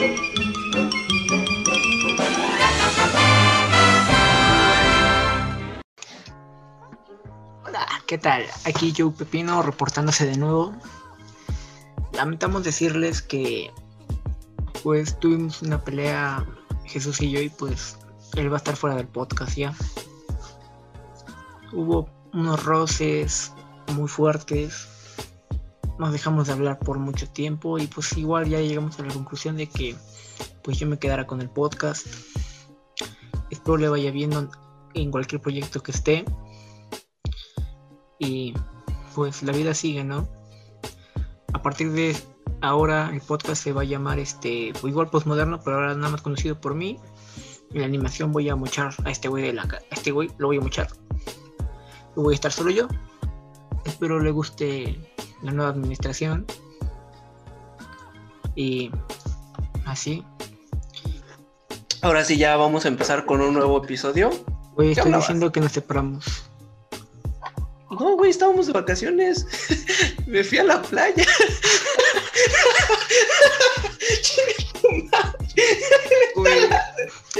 Hola, ¿qué tal? Aquí Joe Pepino reportándose de nuevo. Lamentamos decirles que pues tuvimos una pelea Jesús y yo y pues él va a estar fuera del podcast ya. Hubo unos roces muy fuertes. Nos dejamos de hablar por mucho tiempo y pues igual ya llegamos a la conclusión de que pues yo me quedara con el podcast. Espero le vaya viendo en cualquier proyecto que esté. Y pues la vida sigue, ¿no? A partir de ahora el podcast se va a llamar este, pues, igual postmoderno, pero ahora nada más conocido por mí. En la animación voy a mochar a este güey de la a este güey lo voy a mochar. Voy a estar solo yo. Espero le guste la nueva administración. Y así. Ahora sí, ya vamos a empezar con un nuevo episodio. Güey, ¿Qué estoy hablabas? diciendo que nos separamos. No, güey, estábamos de vacaciones. Me fui a la playa. Güey,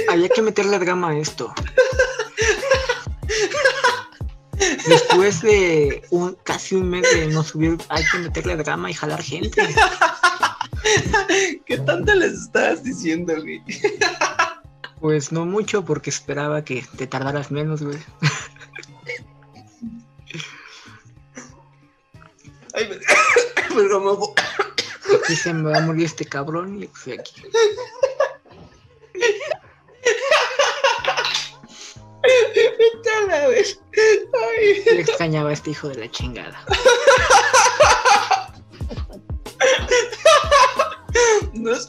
había que meterle drama a esto. Después de un casi un mes de no subir, hay que meterle drama y jalar gente. ¿Qué tanto les estabas diciendo, güey? Pues no mucho porque esperaba que te tardaras menos, güey. Ay, me... Pero me... Aquí se me va a morir este cabrón y pues aquí. Vete a la vez. Ay. Le extrañaba a este hijo de la chingada. No es...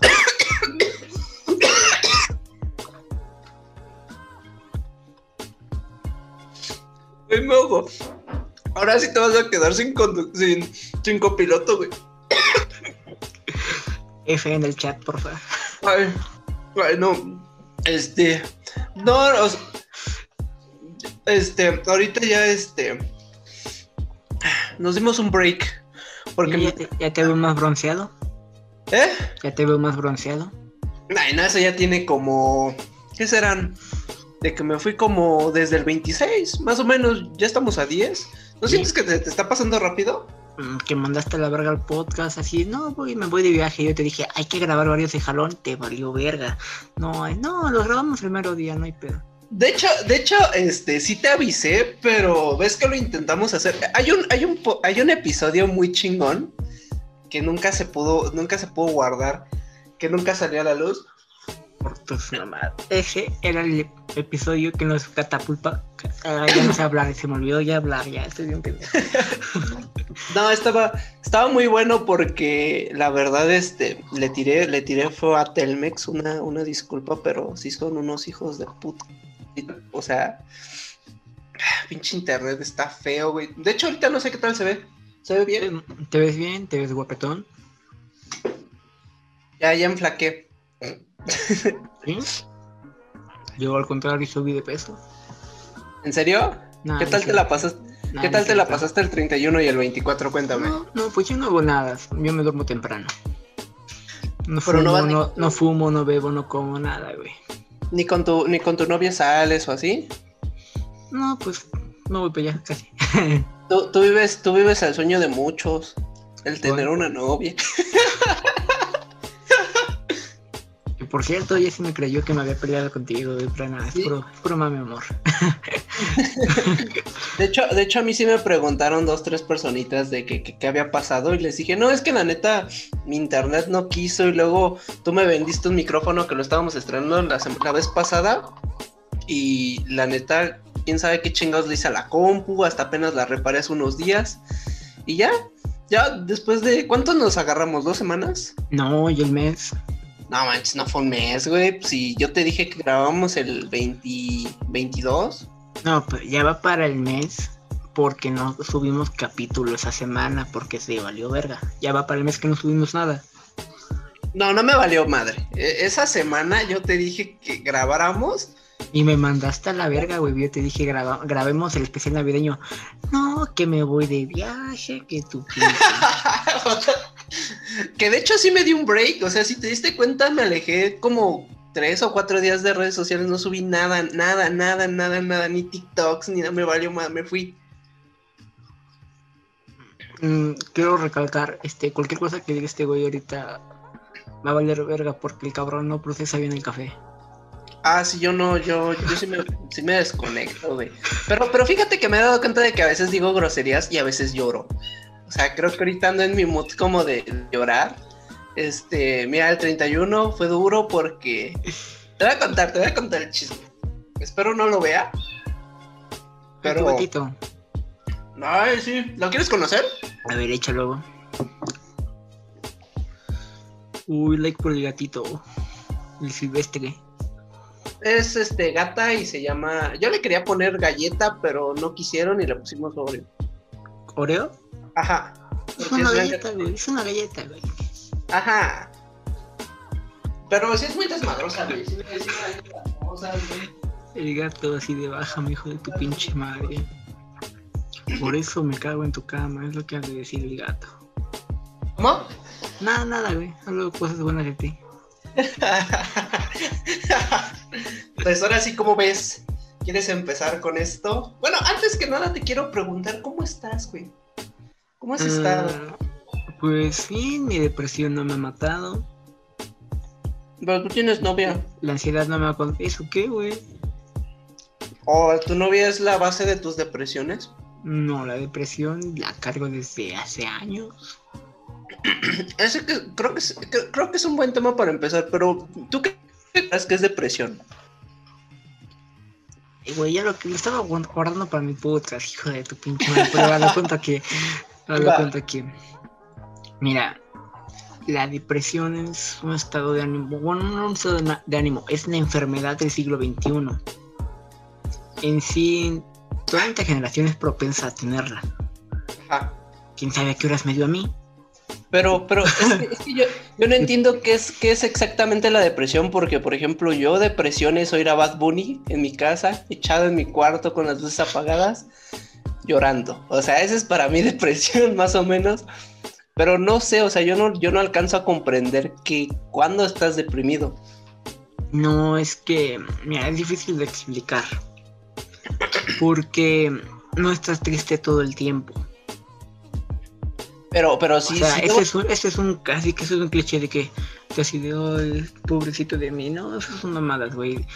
Ay, me. Ahora sí te vas a quedar sin, condu- sin, sin copiloto, güey. F en el chat, por favor. Ay, ay, no. Este. No, o sea, Este, ahorita ya este. Nos dimos un break. Porque. ¿Ya te, ya te veo más bronceado? ¿Eh? ¿Ya te veo más bronceado? Ay, no, eso ya tiene como. ¿Qué serán? De que me fui como desde el 26, más o menos. Ya estamos a 10. ¿No Sí. sientes que te, te está pasando rápido? Mm, Que mandaste la verga al podcast así, no, voy, me voy de viaje. Yo te dije, hay que grabar varios de jalón, te valió verga. No, no, los grabamos el mero día, no hay pedo. De hecho, de hecho, este, sí te avisé, pero ves que lo intentamos hacer. Hay un, hay un, hay un episodio muy chingón que nunca se pudo, nunca se pudo guardar, que nunca salió a la luz. Por tus mamadas. Ese era el episodio que nos catapulta. Ah, ya no sé hablar, se me olvidó ya hablar, ya estoy bien. No, estaba, estaba muy bueno porque la verdad, este, le tiré, le tiré fue a Telmex una, una disculpa, pero sí son unos hijos de puta. O sea, pinche internet está feo, güey. De hecho, ahorita no sé qué tal se ve. ¿Se ve bien? ¿Te ves bien? ¿Te ves guapetón? Ya, ya enflaqué. ¿Sí? Yo al contrario subí de peso. ¿En serio? Nah, ¿Qué tal te la pasaste? Nah, ¿Qué tal te la pasaste el 31 y el 24? Cuéntame. No, no, pues yo no hago nada. Yo me duermo temprano. No Pero fumo, no, fumo, no bebo, no como nada, güey. ¿Ni con tu, ni con tu novia sales o así? No, pues no voy para allá casi. Tú, tú vives, tú vives el sueño de muchos. El tener Bueno. una novia. Por cierto, ella sí me creyó que me había peleado contigo, pero nada, es Sí. puro, es puro mami amor. De hecho, de hecho, a mí sí me preguntaron dos, tres personitas de que, que- qué había pasado y les dije, no, es que la neta, mi internet no quiso y luego tú me vendiste un micrófono que lo estábamos estrenando la, la vez pasada y la neta, quién sabe qué chingados le hice a la compu, hasta apenas la reparé hace unos días y ya, ya después de, ¿cuánto nos agarramos? ¿Dos semanas? No, y el mes. No manches, no fue un mes, güey. Si yo te dije que grabamos el 20, 22. No, pues ya va para el mes porque no subimos capítulo esa semana porque se valió verga. Ya va para el mes que no subimos nada. No, no me valió madre. E- esa semana yo te dije que grabáramos Y me mandaste a la verga, güey. Yo te dije, graba- grabemos el especial navideño. No, que me voy de viaje, que tú. que de hecho sí me di un break. O sea, si te diste cuenta, me alejé como tres o cuatro días de redes sociales. No subí nada, nada, nada, nada, nada. Ni TikToks, ni nada. Me valió más. Me fui. Mm, quiero recalcar, este, cualquier cosa que diga este güey ahorita va a valer verga porque el cabrón no procesa bien el café. Ah, sí, yo no, yo, yo sí me, sí me desconecto, güey. Pero, pero fíjate que me he dado cuenta de que a veces digo groserías y a veces lloro. O sea, creo que ahorita ando en mi mood como de llorar. Este, mira, el 31 fue duro porque... Te voy a contar, te voy a contar el chisme. Espero no lo vea. Pero... Gatito. Ay, sí. ¿Lo quieres conocer? A ver, échalo. Uy, like por el gatito. El silvestre. Es este gata y se llama... Yo le quería poner galleta, pero no quisieron y le pusimos Oreo. ¿Oreo? Ajá. Es una es galleta, güey. Es una galleta, güey. Ajá. Pero sí es muy desmadrosa, güey. Sí, o sea, güey. El gato así de baja, mi hijo de tu pinche madre. Por eso me cago en tu cama, es lo que ha de decir el gato. ¿Cómo? Nada, nada, güey. Hablo cosas buenas de ti. Pues ahora sí, ¿cómo ves? ¿Quieres empezar con esto? Bueno, antes que nada te quiero preguntar, ¿cómo estás, güey? ¿Cómo has estado? Ah, pues sí, mi depresión no me ha matado. Pero tú tienes novia. La ansiedad no me ha... ¿Eso qué, güey? ¿O tu novia es la base de tus depresiones? No, la depresión la cargo desde hace años. Ese que, creo, que es, que- creo que es un buen tema para empezar, pero ¿tú qué crees que es depresión? Güey, ya lo que lo estaba guard- guardando para mi podcast, hijo de tu pinche madre. Pero a la cuenta que. A la Va. cuenta que. Mira, la depresión es un estado de ánimo. Bueno, no un estado de, ánimo, es una enfermedad del siglo XXI. En sí, toda esta generación es propensa a tenerla. Ajá. Quién sabe a qué horas me dio a mí. Pero, pero es que, es que yo, no entiendo qué es, qué es exactamente la depresión, porque, por ejemplo, yo depresión es oír a Bad Bunny en mi casa, echado en mi cuarto con las luces apagadas, llorando. O sea, esa es para mí depresión, más o menos. Pero no sé, o sea, yo no, yo no alcanzo a comprender que cuando estás deprimido. No, es que, mira, es difícil de explicar. Porque no estás triste todo el tiempo. Pero, pero sí, o sea, sí ese, es un, ese es un casi que eso es un cliché de que te así de "Ay, pobrecito de mí. No, eso son mamadas, güey.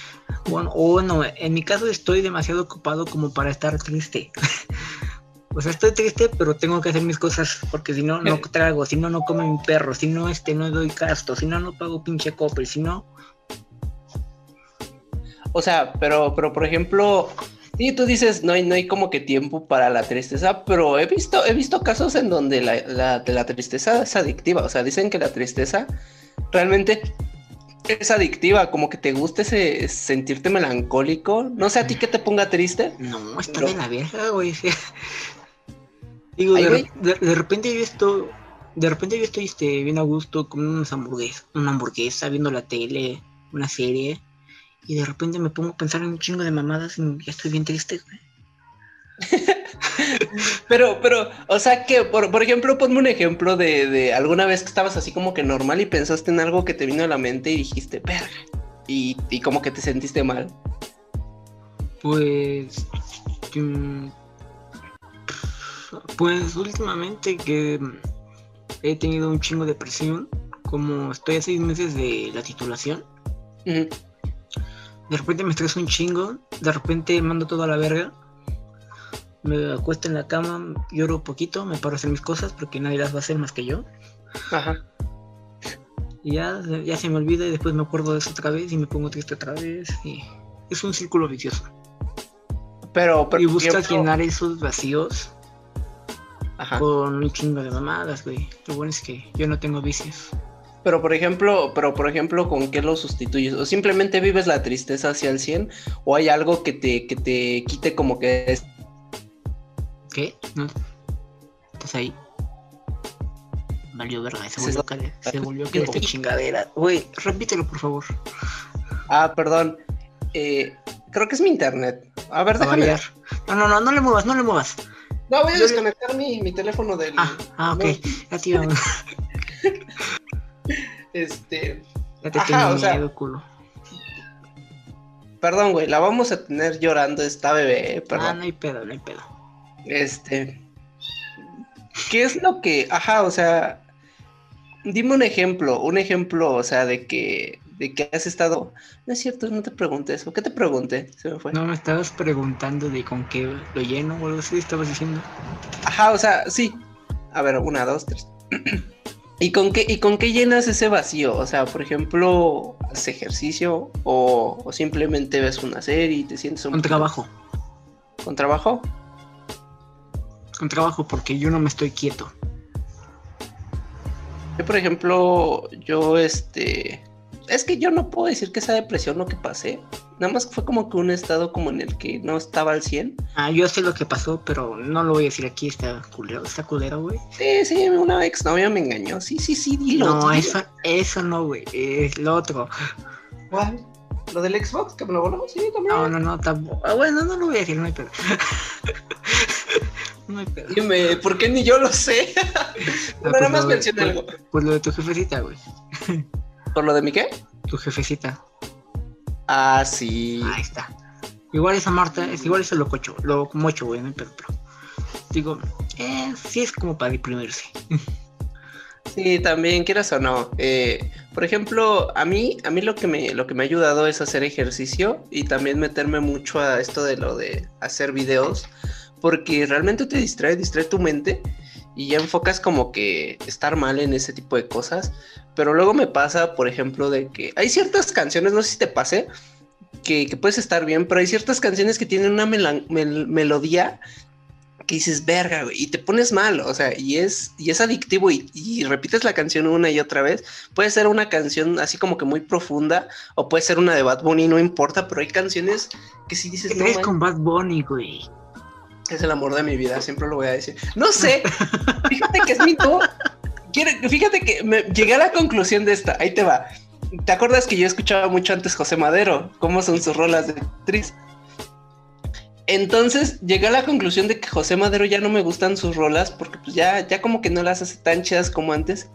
Bueno, o bueno, en mi caso estoy demasiado ocupado como para estar triste. o sea, estoy triste, pero tengo que hacer mis cosas porque si no, no trago, si no, no come mi perro, si no, este, no doy casto, si no, no pago pinche copre, si no, O sea, pero, pero por ejemplo, sí, tú dices, no hay, no hay como que tiempo para la tristeza, pero he visto, he visto casos en donde la, la, tristeza es adictiva. O sea, dicen que la tristeza realmente es adictiva, como que te gusta ese sentirte melancólico. No sé a ti que te ponga triste. No, está Bro. de la verga, güey. Digo, Ay, de, güey. de- de repente yo estoy, de repente yo estoy este, bien a gusto comiendo unas hamburguesas, una hamburguesa, viendo la tele, una serie, y de repente me pongo a pensar en un chingo de mamadas y ya estoy bien triste, güey. Pero, pero, o sea que, por, por ejemplo, ponme un ejemplo de, de alguna vez que estabas así como que normal y pensaste en algo que te vino a la mente y dijiste, verga. Y, y como que te sentiste mal. Pues, mm, pues últimamente que he tenido un chingo de presión, como estoy a seis meses de la titulación. Ujú. De repente me estreso un chingo, de repente mando todo a la verga. Me acuesto en la cama, lloro un poquito, me paro a hacer mis cosas porque nadie las va a hacer más que yo. Ajá. Y ya, ya se me olvida y después me acuerdo de eso otra vez y me pongo triste otra vez. Y es un círculo vicioso. Pero, pero Y ejemplo- llenar esos vacíos Ajá. con un chingo de mamadas, güey. Lo bueno es que yo no tengo vicios. Pero por ejemplo, pero por ejemplo, ¿con qué lo sustituyes? ¿O simplemente vives la tristeza hacia el 100? ¿O hay algo que te, que te quite como que es- ¿Qué? ¿No? ¿Estás ahí? Valió verga, se Se volvió, está- cale- se volvió que esta chingadera. Güey, repítelo por favor. Ah, perdón. Eh, creo que es mi internet. A ver, A déjame. variar. No, no, no, no le muevas, no le muevas. No, voy a desconectar mi, mi teléfono del. Ah, ah, ok. Ya te, iba- este. te Ajá, o sea- miedo, culo. Perdón, güey, la vamos a tener llorando esta bebé, eh, Ah, perdón. no hay pedo, no hay pedo. Este. ¿Qué es lo que. Ajá, o sea. Dime un ejemplo, un ejemplo, o sea, de que. De que has estado. No es cierto, no te pregunté eso. ¿Qué te pregunté? Se me fue. No me estabas preguntando de con qué lo lleno o algo así, estabas diciendo. Ajá, o sea, sí. A ver, una, dos, tres. ¿Y con qué, y con qué llenas ese vacío? O sea, por ejemplo, ¿haces ejercicio o, o simplemente ves una serie y te sientes un Con trabajo. ¿Con trabajo? Con trabajo porque yo no me estoy quieto. Yo, por ejemplo, yo este... Es que yo no puedo decir que esa depresión lo que pasé. Nada más fue como que un estado como en el que no estaba al 100. Ah, yo sé lo que pasó, pero no lo voy a decir aquí, está culero, está culero, güey. Sí, sí, una exnovia me engañó. Sí, sí, sí, dilo. No, eso, eso no, güey, es lo otro. ¿Cuál? ¿Lo del Xbox? ¿Que me lo voló? Sí, también. No, no, no, tampoco. Ah, bueno, no lo voy a decir, no hay pedo. no hay pedo. Dime, ¿por qué ni yo lo sé? Ah, Bueno, pues nada más mencioné algo. Pues lo de tu jefecita, güey. ¿Por lo de mi qué? Tu jefecita. Ah, sí. Ahí está. Igual esa Marta, es igual eso lo cocho, lo mocho, güey, no pedo, pero. Digo, eh, sí es como para deprimirse. Sí, también, quieras o no. Eh, por ejemplo, a mí, a mí lo que me, lo que me ha ayudado es hacer ejercicio y también meterme mucho a esto de lo de hacer videos, porque realmente te distrae, distrae tu mente y ya enfocas como que estar mal en ese tipo de cosas. Pero luego me pasa, por ejemplo, de que hay ciertas canciones, no sé si te pase, que, que puedes estar bien, pero hay ciertas canciones que tienen una melan- mel- melodía que dices, verga, güey, y te pones mal, o sea, y es, y es adictivo y, y repites la canción una y otra vez. Puede ser una canción así como que muy profunda, o puede ser una de Bad Bunny, no importa, pero hay canciones que si dices, ¿Qué no, traes man, con Bad Bunny, güey? Es el amor de mi vida, siempre lo voy a decir. No sé, fíjate que es mi Fíjate que me, llegué a la conclusión de esta, ahí te va. ¿Te acuerdas que yo escuchaba mucho antes José Madero? ¿Cómo son sus rolas de actriz? Entonces llegué a la conclusión de que José Madero ya no me gustan sus rolas porque pues ya, ya como que no las hace tan chidas como antes.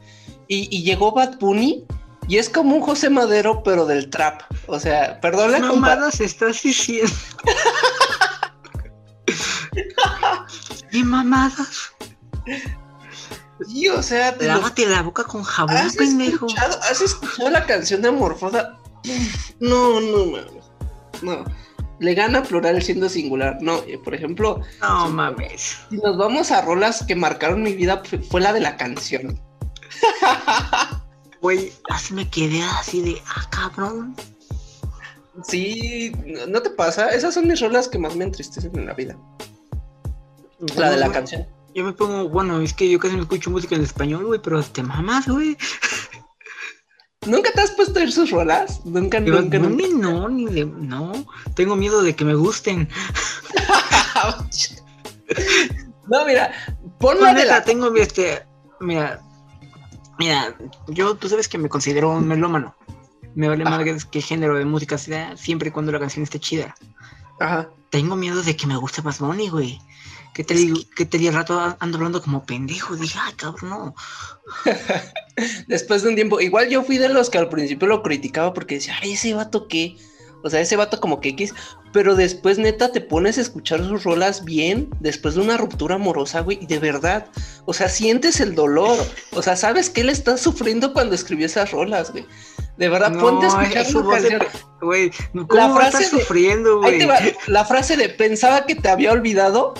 Y, y llegó Bad Bunny y es como un José Madero pero del trap. O sea, perdón la ¿Qué compa- mamadas estás diciendo? ¿Qué mamadas? Sí, o sea, te lo- Lávate la boca con jabón, ¿Has pendejo. escuchado, ¿Has escuchado la canción de Amorfosa? No, no mames. No. Le gana plural siendo singular. No, eh, por ejemplo, No mames. si nos vamos a rolas que marcaron mi vida, fue- la de la canción. Güey, así me quedé así de, ah, cabrón. Sí, ¿no- ¿no te pasa? Esas son mis rolas que más me entristecen en la vida. La de la canción. Yo me pongo, bueno, es que yo casi no escucho música en español, güey, pero te mamas, güey. ¿Nunca te has puesto a oír sus rolas? Nunca, nunca, no, nunca. ni no, ni de, no. Tengo miedo de que me gusten. no, mira, No, ponla de neta, la... tengo este, mira, mira, yo, tú sabes que me considero un melómano. Me vale Ajá. más qué género de música sea, siempre y cuando la canción esté chida. Ajá. Tengo miedo de que me guste Bad Bunny, güey. Que te digo, que te digo, rato ando hablando como pendejo. Dije, ay, cabrón, no. Después de un tiempo, igual yo fui de los que al principio lo criticaba porque decía, ay, ese vato qué. O sea, ese vato como que X. Pero después, neta, te pones a escuchar sus rolas bien después de una ruptura amorosa, güey. Y de verdad, o sea, sientes el dolor. O sea, sabes que él está sufriendo cuando escribió esas rolas, güey. De verdad, ponte a escuchar su canción. Güey, ¿cómo La frase de- sufriendo, güey? la frase de pensaba que te había olvidado,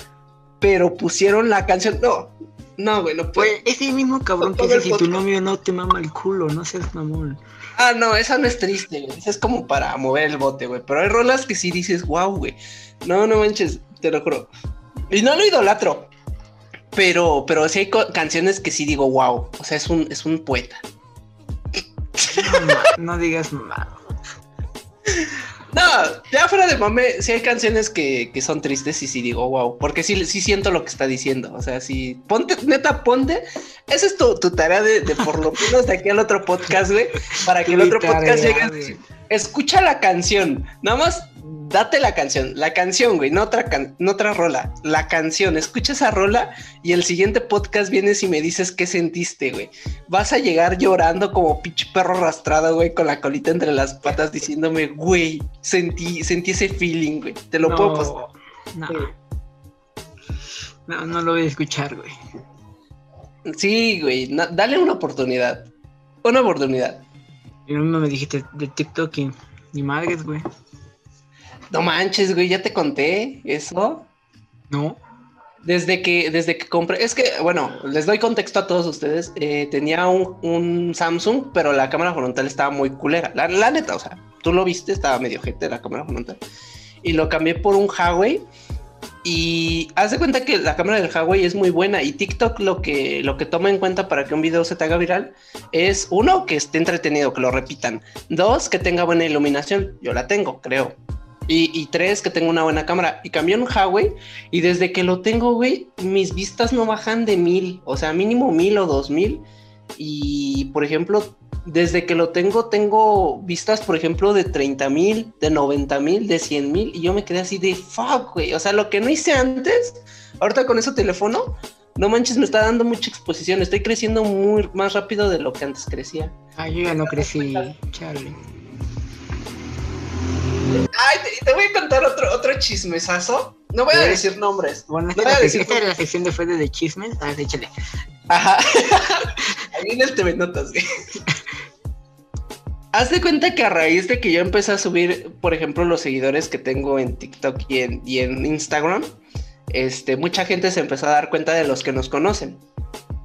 pero pusieron la canción. No, no, güey, no puede. Güey, ese mismo cabrón que dice si tu novio no te mama el culo, no seas mamón. Ah, no, esa no es triste, güey. Esa es como para mover el bote, güey. Pero hay rolas que sí dices, wow, güey. No, no manches, te lo juro. Y no lo idolatro. Pero, pero sí hay canciones que sí digo, wow. O sea, es un, es un poeta. No, digas mamá. No, ya fuera de mame, sí hay canciones que, que son tristes y sí digo, wow. Porque sí, sí siento lo que está diciendo. O sea, sí, ponte, neta, ponte. Esa es tu, tu tarea de, de por lo menos de aquí al otro podcast, güey. Para que el otro podcast llegue. Escucha la canción. Nada más date la canción, la canción, güey, no otra, no otra rola, la canción, escucha esa rola y el siguiente podcast vienes y me dices qué sentiste, güey. Vas a llegar llorando como pinche perro arrastrado, güey, con la colita entre las patas diciéndome, güey, sentí, sentí ese feeling, güey. Te lo puedo postar. No. no, no lo voy a escuchar, güey. Sí, güey, dale una oportunidad. Una oportunidad. Y no me dijiste de TikTok y ni madres, güey. No manches, güey, ya te conté eso. No. Desde que, desde que compré, es que, bueno, les doy contexto a todos ustedes. Eh, tenía un, Samsung, pero la cámara frontal estaba muy culera. La, la, neta, o sea, tú lo viste, estaba medio gente la cámara frontal. Y lo cambié por un Huawei. Y haz de cuenta que la cámara del Huawei es muy buena. Y TikTok lo que, lo que toma en cuenta para que un video se te haga viral es uno, que esté entretenido, que lo repitan. Dos, que tenga buena iluminación. Yo la tengo, creo. Y, tres, que tengo una buena cámara. Y cambié un Huawei y desde que lo tengo, güey, mis vistas no bajan de mil. O sea, mínimo mil o dos mil. Y, por ejemplo, desde que lo tengo, tengo vistas, por ejemplo, de 30 mil, de 90 mil, de 100 mil. Y yo me quedé así de fuck, güey. O sea, lo que no hice antes, ahorita con ese teléfono, no manches, me está dando mucha exposición. Estoy creciendo muy más rápido de lo que antes crecía. Ah, yo ya no crecí, Charlie. Ay, te, voy a contar otro, otro chismesazo. No voy a decir nombres. Bueno, esta, es, la, sección de Fede de chismes. A ver, échale. Ajá. Ahí viene el TV Notas, güey. Haz de cuenta que a raíz de que yo empecé a subir, por ejemplo, los seguidores que tengo en TikTok y en, y en Instagram, este, mucha gente se empezó a dar cuenta de los que nos conocen.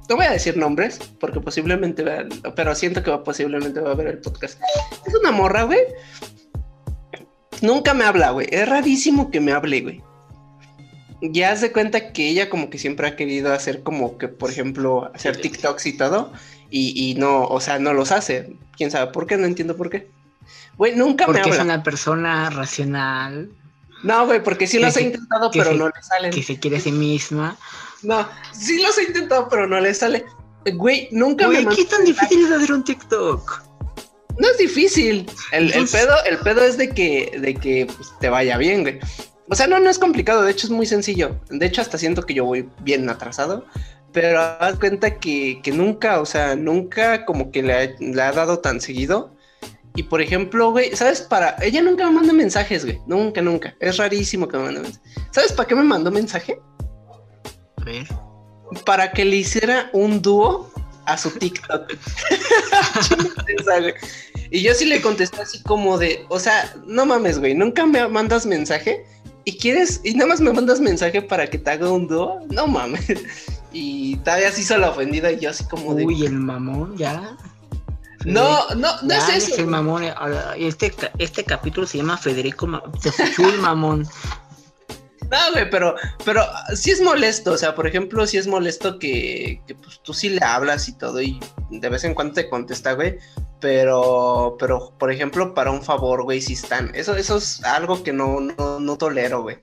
No voy a decir nombres, porque posiblemente vean, pero siento que posiblemente va a ver el podcast. Es una morra, güey, Nunca me habla, güey. Es rarísimo que me hable, güey. Ya se cuenta que ella como que siempre ha querido hacer como que, por ejemplo, hacer TikToks y todo. Y, no, o sea, no los hace. ¿Quién sabe por qué? No entiendo por qué. Güey, nunca me habla. Porque es una persona racional. No, güey, porque sí los ha intentado, pero no le salen. Que se quiere a sí misma. No, sí los ha intentado, pero no le sale. Güey, nunca me... ¿Qué tan difícil es hacer un TikTok? No es difícil. El, pedo, el pedo es de que, de que pues, te vaya bien, güey. O sea, no, no es complicado, de hecho es muy sencillo. De hecho, hasta siento que yo voy bien atrasado. Pero haz cuenta que, nunca, o sea, nunca como que le ha, dado tan seguido. Y por ejemplo, güey, ¿sabes? Para. Ella nunca me manda mensajes, güey. Nunca, nunca. Es rarísimo que me mande mensajes. ¿Sabes para qué me mandó mensaje? A ver. Para que le hiciera un dúo a su TikTok. y yo sí le contesté así como de, o sea, no mames, güey, nunca me mandas mensaje y quieres, y nada más me mandas mensaje para que te haga un dúo, no mames. Y todavía se hizo la ofendida y yo así como de. Uy, el mamón, ya. No, no, no es eso. Es el mamón. Eh, este, este capítulo se llama Federico. Se escuchó el mamón. No, güey, pero, pero sí es molesto, o sea, por ejemplo, sí es molesto que, que pues, tú sí le hablas y todo y de vez en cuando te contesta, güey, pero, pero, por ejemplo, para un favor, güey, sí están. Eso, eso es algo que no, no, no tolero, güey.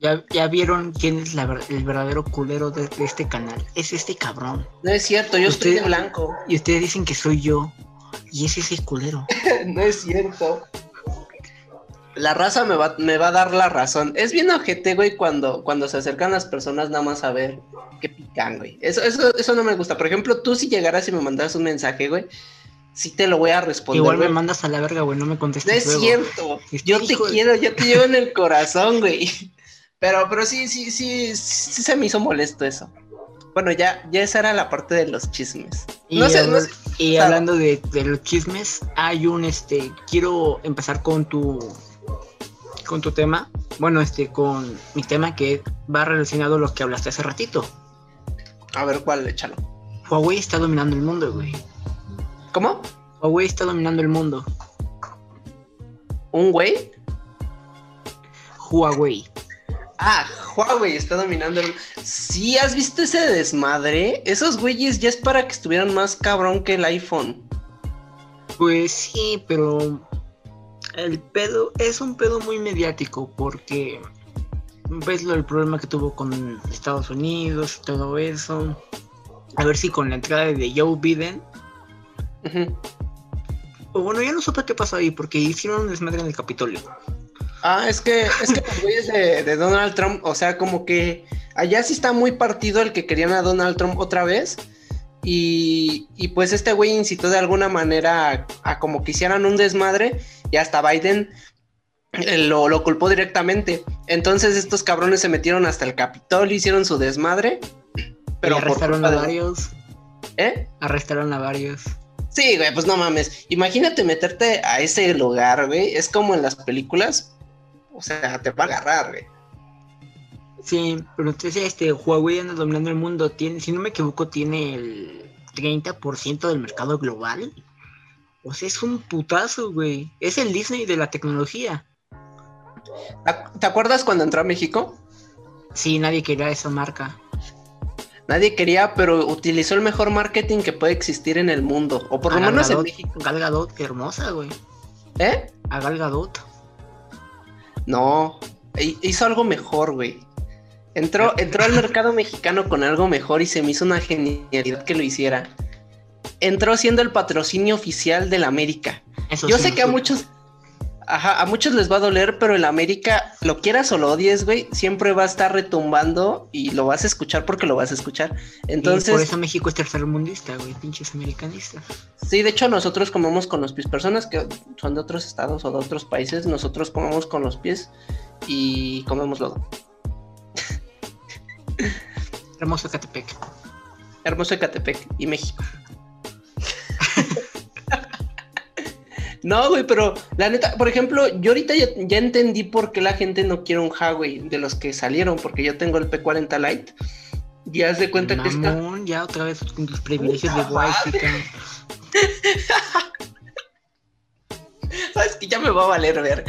Ya, ya, vieron quién es el verdadero culero de, este canal. Es este cabrón. No es cierto, yo estoy de blanco. Y ustedes dicen que soy yo. Y ese es el culero. no es cierto la raza me va, me va a dar la razón. Es bien ojete, güey, cuando, cuando se acercan las personas nada más a ver qué pican, güey. Eso, eso, eso no me gusta. Por ejemplo, tú si llegaras y me mandas un mensaje, güey, sí te lo voy a responder. Igual me mandas a la verga, güey, no me contestes. No es cierto. Yo te quiero, yo te llevo en el corazón, güey. Pero, pero sí, sí, sí, sí se me hizo molesto eso. Bueno, ya, ya esa era la parte de los chismes. Y, no sé, y hablando de, de, los chismes, hay un este. Quiero empezar con tu con tu tema, bueno, este, con mi tema que va relacionado a lo que hablaste hace ratito. A ver, ¿cuál? Échalo. Huawei está dominando el mundo, güey. ¿Cómo? Huawei está dominando el mundo. ¿Un güey? Huawei. Ah, Huawei está dominando el... Sí, ¿has visto ese desmadre? Esos güeyes ya es para que estuvieran más cabrón que el iPhone. Pues sí, pero el pedo es un pedo muy mediático porque ves lo el problema que tuvo con Estados Unidos y todo eso. A ver si con la entrada de Joe Biden. O bueno, ya no supe qué pasó ahí porque hicieron un desmadre en el Capitolio. Ah, es que, es que los güeyes de, de Donald Trump, o sea, como que allá sí está muy partido el que querían a Donald Trump otra vez. Y, y pues este güey incitó de alguna manera a, a como que hicieran un desmadre y hasta Biden eh, lo, lo culpó directamente. Entonces estos cabrones se metieron hasta el Capitol, hicieron su desmadre. Pero por arrestaron a de- varios. ¿Eh? Arrestaron a varios. Sí, güey, pues no mames. Imagínate meterte a ese lugar, güey. Es como en las películas. O sea, te va a agarrar, güey. Sí, pero entonces este Huawei anda dominando el mundo. Tiene, si no me equivoco, tiene el 30% del mercado global. O sea, es un putazo, güey. Es el Disney de la tecnología. ¿Te- ¿Te acuerdas cuando entró a México? Sí, nadie quería esa marca. Nadie quería, pero utilizó el mejor marketing que puede existir en el mundo. O por lo A menos en Gadot, México. Gal Gadot, qué hermosa, güey. ¿Eh? A Gal Gadot. No. hi- Hizo algo mejor, güey. Entró, entró al mercado mexicano con algo mejor y se me hizo una genialidad que lo hiciera. Entró siendo el patrocinio oficial del América. Eso Yo sí sé que a muchos, ajá, a muchos les va a doler, pero el América, lo quieras o lo odies, güey, siempre va a estar retumbando y lo vas a escuchar porque lo vas a escuchar. Y Entonces, por eso México es tercermundista, güey. Pinches americanistas. sí, de hecho nosotros comemos con los pies. Personas que son de otros estados o de otros países, nosotros comemos con los pies y comemos lodo. Hermoso Catepec. Hermoso Ecatepec y México. No, güey, pero la neta, por ejemplo, yo ahorita ya, ya entendí por qué la gente no quiere un Huawei de los que salieron, porque yo tengo el P40 Lite. Y haz de cuenta que está. Ya otra vez con tus privilegios de Wi-Fi. Sabes que ya me va a valer ver.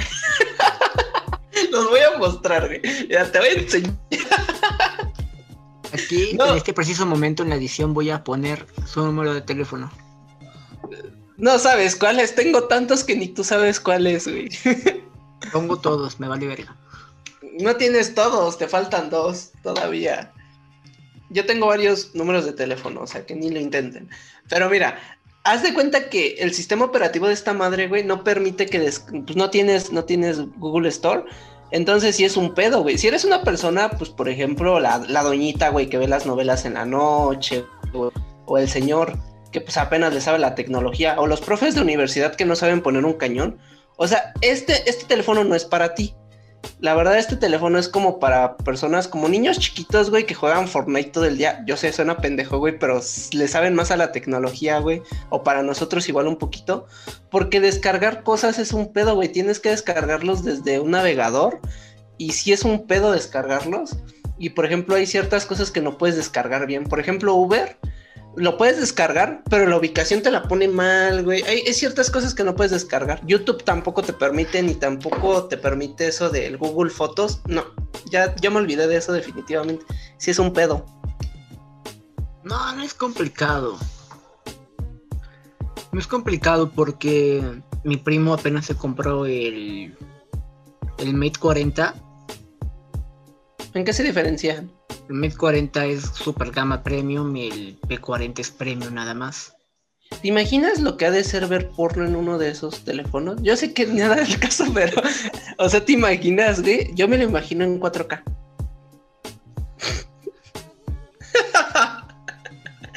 Los voy a mostrar, güey. Ya te voy a enseñar. Aquí, No. en este preciso momento en la edición, voy a poner su número de teléfono. No sabes cuál es. Tengo tantos que ni tú sabes cuál es, güey. Pongo todos, me vale verga. No tienes todos, te faltan dos todavía. Yo tengo varios números de teléfono, o sea que ni lo intenten. Pero mira, haz de cuenta que el sistema operativo de esta madre, güey, no permite que des- pues no tienes, no tienes Google Store. Entonces sí es un pedo, güey. Si eres una persona, pues por ejemplo, la, la doñita, güey, que ve las novelas en la noche, o el señor que pues apenas le sabe la tecnología, o los profes de universidad que no saben poner un cañón. O sea, este, este teléfono no es para ti. La verdad, este teléfono es como para personas como niños chiquitos, güey, que juegan Fortnite todo el día. Yo sé, suena pendejo, güey, pero le saben más a la tecnología, güey. O para nosotros igual un poquito. Porque descargar cosas es un pedo, güey. Tienes que descargarlos desde un navegador. Y si es un pedo descargarlos. Y por ejemplo, hay ciertas cosas que no puedes descargar bien. Por ejemplo, Uber. Lo puedes descargar, pero la ubicación te la pone mal, güey. Hay, hay ciertas cosas que no puedes descargar. YouTube tampoco te permite, ni tampoco te permite eso del Google Fotos. No, ya, ya me olvidé de eso definitivamente. Sí es un pedo. No, no es complicado. No es complicado porque mi primo apenas se compró el, el Mate 40. ¿En qué se diferencian? El Mate 40 es super gama premium y el P40 es premium nada más. ¿Te imaginas lo que ha de ser ver porno en uno de esos teléfonos? Yo sé que nada es el caso, pero. O sea, ¿te imaginas, güey? Yo me lo imagino en 4K.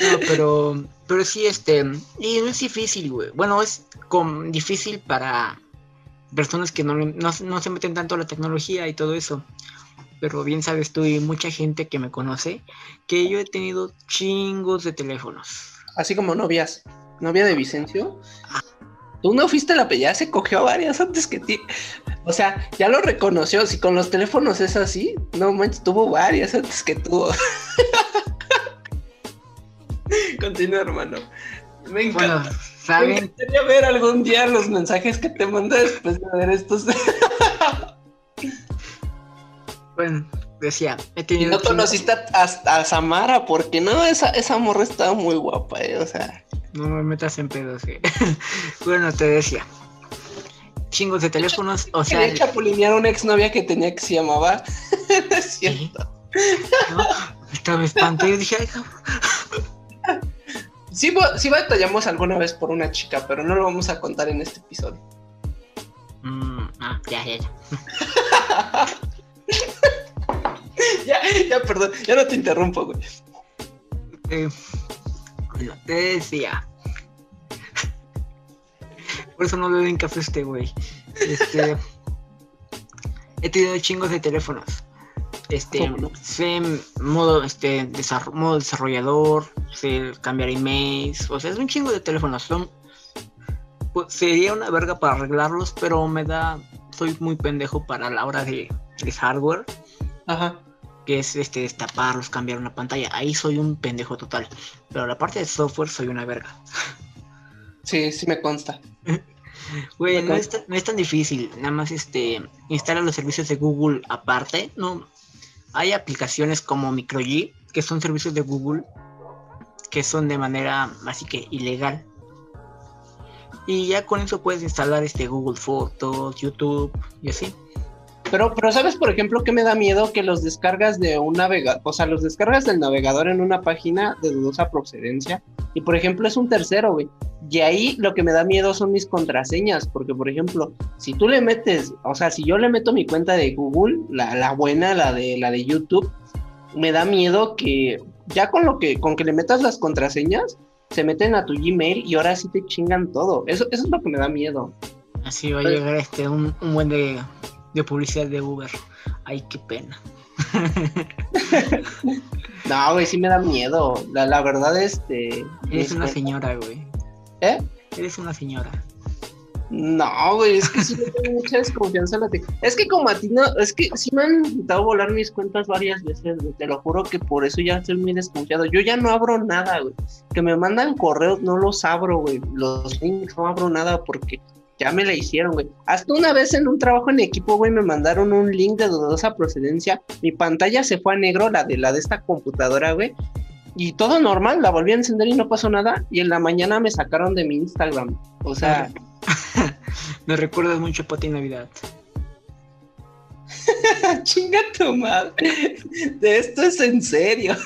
No, pero, pero sí, este, y no es difícil, güey. Bueno, es com- difícil para personas que no, no, no se meten tanto a la tecnología y todo eso. Pero bien sabes tú y mucha gente que me conoce que yo he tenido chingos de teléfonos. Así como novias. Novia de Vicencio. Tú no fuiste la ya se cogió a varias antes que ti. O sea, ya lo reconoció. Si con los teléfonos es así, no manches, tuvo varias antes que tú. Continúa, hermano. Me encanta. Bueno, Me ¿saben? encantaría ver algún día los mensajes que te manda después de ver estos. Bueno, decía, he y tenido no chingos- conociste a, a- a Samara, porque no, esa, esa morra estaba muy guapa, eh, o sea. No me metas en pedos, güey. bueno, te decía. Chingos de teléfonos, o sea, Quería chapulinear a una exnovia que tenía que se llamaba. No es cierto. ¿no? Estaba espanté y dije, ay. Sí, sí batallamos alguna vez por una chica, pero no lo vamos a contar en este episodio. Mm, Ah, ya, ya, ya. ya, ya, perdón, ya no te interrumpo, güey. Eh, bueno, te decía. Por eso no le doy café a este güey. Este. he tenido chingos de teléfonos. Este, sé modo, este, desarro- modo desarrollador, sé cambiar emails, o sea, es un chingo de teléfonos. Son, pues, sería una verga para arreglarlos, pero me da, soy muy pendejo para la hora de, de hardware, Ajá. Que es este destaparlos, cambiar una pantalla. Ahí soy un pendejo total. Pero la parte de software soy una verga. Sí, sí me consta. Güey, no es tan difícil. Nada más este instala los servicios de Google aparte. No, hay aplicaciones como MicroG, que son servicios de Google, que son de manera así que ilegal. Y ya con eso puedes instalar este Google Fotos, YouTube y así. Pero, pero ¿sabes, por ejemplo, que me da miedo? Que los descargas de un navegador, o sea, los descargas del navegador en una página de dudosa procedencia. Y, por ejemplo, es un tercero, güey. Y ahí lo que me da miedo son mis contraseñas. Porque, por ejemplo, si tú le metes, o sea, si yo le meto mi cuenta de Google, la, la buena, la de, la de YouTube, me da miedo que ya con lo que, con que le metas las contraseñas, se meten a tu Gmail y ahora sí te chingan todo. Eso, eso es lo que me da miedo. Así va a llegar este un, un buen de, de publicidad de Uber. Ay, qué pena. No, güey, sí me da miedo. La, la verdad, este. Eres una señora, güey. ¿Eh? Eres una señora. No, güey, es que sí me tengo mucha desconfianza en la Es que como a ti no, es que sí me han intentado volar mis cuentas varias veces, güey. Te lo juro que por eso ya estoy muy desconfiado. Yo ya no abro nada, güey. Que me mandan correos, no los abro, güey. Los links no abro nada porque ya me la hicieron, güey. Hasta una vez en un trabajo en equipo, güey, me mandaron un link de dudosa procedencia. Mi pantalla se fue a negro, la de la de esta computadora, güey. Y todo normal, la volví a encender y no pasó nada. Y en la mañana me sacaron de mi Instagram. O sea, Me recuerdas mucho a Pati Navidad. chinga tu madre. De esto es en serio.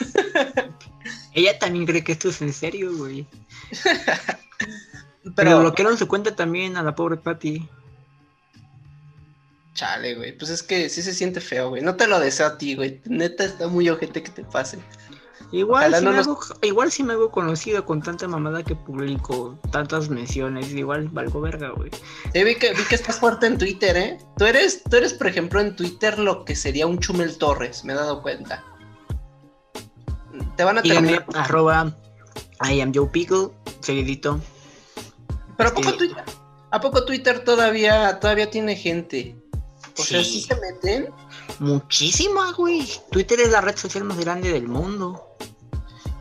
Ella también cree que esto es en serio, güey. Pero, Pero, bloquearon su cuenta también a la pobre Patty. chale, güey. Pues es que sí se siente feo, güey. No te lo deseo a ti, güey. Neta está muy ojete que te pase. Igual si, no me nos- hago, igual si me hago conocido con tanta mamada que publico, tantas menciones, igual valgo verga, güey. Sí, vi que, vi que estás fuerte en Twitter, ¿eh? Tú eres, tú eres, por ejemplo, en Twitter lo que sería un Chumel Torres, me he dado cuenta. Te van a Díganme, terminar. arroba I am Joe Pickle, seguidito. Pero ¿a poco, este- Twitter, ¿a poco Twitter todavía, todavía tiene gente? O sea, Sí. sí se meten. Muchísima, güey. Twitter es la red social más grande del mundo.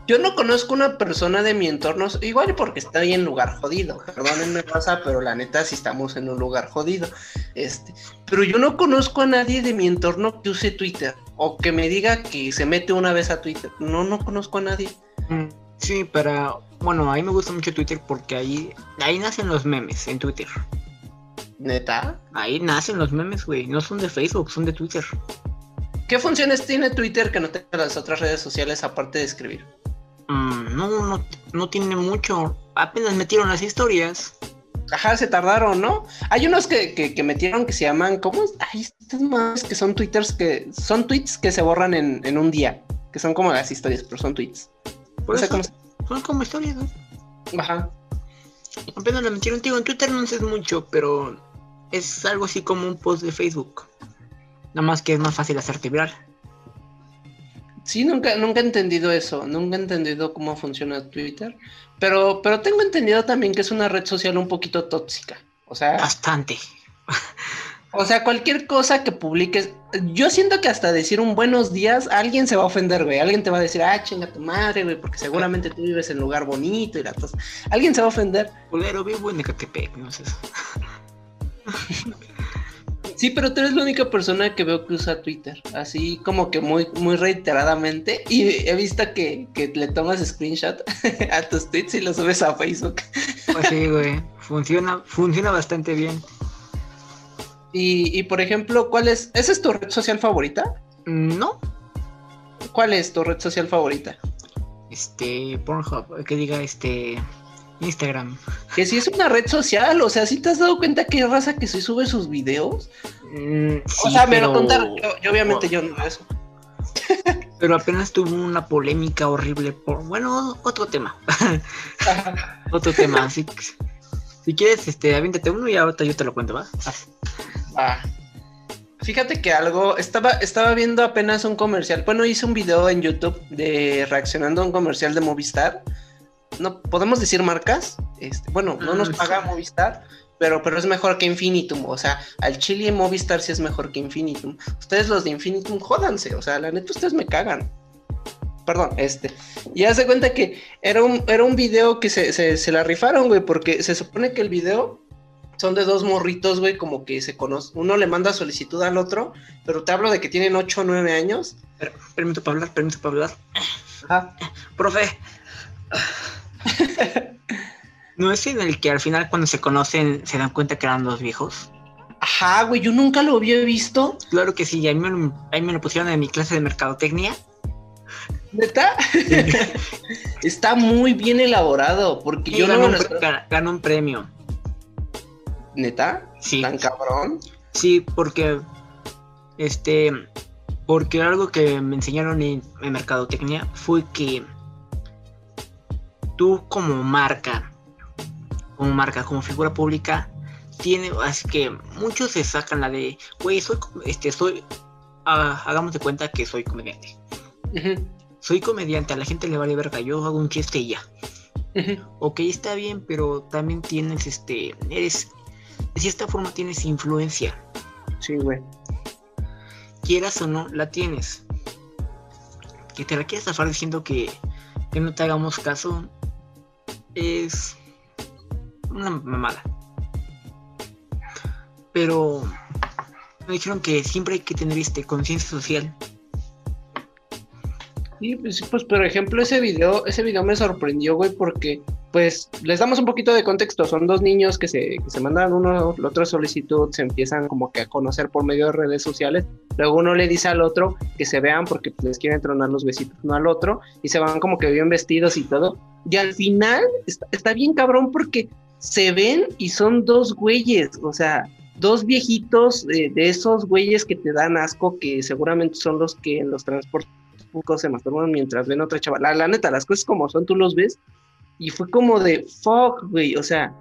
Yo no conozco una persona de mi entorno, igual porque estoy en lugar jodido, perdónenme pasa, pero la neta sí estamos en un lugar jodido. Este, pero yo no conozco a nadie de mi entorno que use Twitter o que me diga que se mete una vez a Twitter. No, no conozco a nadie. Mm, Sí, pero bueno, a mí me gusta mucho Twitter porque ahí, ahí nacen los memes en Twitter. ¿Neta? Ahí nacen los memes, güey. No son de Facebook, son de Twitter. ¿Qué funciones tiene Twitter que no tenga las otras redes sociales aparte de escribir? Mm, no, no, no tiene mucho. Apenas metieron las historias. Ajá, se tardaron, ¿no? Hay unos que, que, que metieron que se llaman, ¿cómo? es? Ay, estos más que son twitters que son tweets que se borran en, en un día, que son como las historias, pero son tweets. Por eso son como historias, ¿no? Ajá. Apenas la metieron, tío. En Twitter no sé mucho, pero es algo así como un post de Facebook. Nada más que es más fácil hacerte viral. Sí, nunca, nunca he entendido eso, nunca he entendido cómo funciona Twitter, pero, pero tengo entendido también que es una red social un poquito tóxica. O sea, Bastante. O sea, cualquier cosa que publiques, yo siento que hasta decir un buenos días, alguien se va a ofender, güey. Alguien te va a decir, ah, chinga tu madre, güey, porque seguramente tú vives en lugar bonito y la cosa. Alguien se va a ofender. Culero, vivo en Ecatepec, no sé. Sí, pero tú eres la única persona que veo que usa Twitter, así como que muy, muy reiteradamente. Y he visto que, que le tomas screenshot a tus tweets y los subes a Facebook. Pues sí, güey. Funciona, funciona bastante bien. Y, y por ejemplo, ¿cuál es? ¿Esa es tu red social favorita? No, ¿Cuál es tu red social favorita? este, Pornhub, que diga este, Instagram. Que si es una red social, o sea, ¿sí te has dado cuenta que raza que se sube sus videos? Mm, o sea, me lo contaron. Yo, yo obviamente yo no eso. Pero apenas tuvo una polémica horrible por. Bueno, otro tema. otro tema. Así que. Si quieres, este, aviéntate uno y ahorita yo te lo cuento, ¿va? Ah. Fíjate que algo, estaba, estaba viendo apenas un comercial, bueno, hice un video en YouTube de reaccionando a un comercial de Movistar. No, podemos decir marcas, este, bueno, no Ah, nos paga Movistar, pero, pero es mejor que Infinitum, o sea, al Chile Movistar sí es mejor que Infinitum. Ustedes los de Infinitum, jódanse, o sea, la neta ustedes me cagan. Perdón, este. Y haz de cuenta que era un, era un video que se, se, se la rifaron, güey, porque se supone que el video son de dos morritos, güey, como que se conocen. Uno le manda solicitud al otro, pero te hablo de que tienen 8 o 9 años. Per- permiso para hablar, permiso para hablar. Ajá. Profe. ¿No es en el que al final cuando se conocen se dan cuenta que eran dos viejos? Ajá, güey, yo nunca lo había visto. Claro que sí, a mí me lo, a mí me lo pusieron en mi clase de mercadotecnia. ¿Neta? Está muy bien elaborado, porque yo no ganó, me un, lo ganó un premio. ¿Neta? Sí, ¿Tan cabrón? sí, porque este porque algo que me enseñaron en, en mercadotecnia fue que tú como marca, como marca, como figura pública, tiene, así que muchos se sacan la de, güey, soy, este, soy, ah, hagamos de cuenta que soy comediante. Soy comediante, a la gente le vale verga, yo hago un chiste y ya. Ok, está bien, pero también tienes, este, eres, de cierta forma tienes influencia. Sí, güey. quieras o no, la tienes. Que te la quieras zafar diciendo que, que no te hagamos caso es una mamada. Pero me dijeron que siempre hay que tener este conciencia social. Sí, pues, pues por ejemplo ese video, ese video me sorprendió, güey, porque pues les damos un poquito de contexto, son dos niños que se, se mandan uno, la otra solicitud, se empiezan como que a conocer por medio de redes sociales, luego uno le dice al otro que se vean porque pues, les quieren tronar los besitos uno al otro y se van como que bien vestidos y todo, y al final está, está bien cabrón porque se ven y son dos güeyes, o sea, dos viejitos eh, de esos güeyes que te dan asco, que seguramente son los que en los transportes públicos se masturban mientras ven a otra chavala. La, neta, las cosas como son, tú los ves. Y fue como de, fuck, güey, o sea,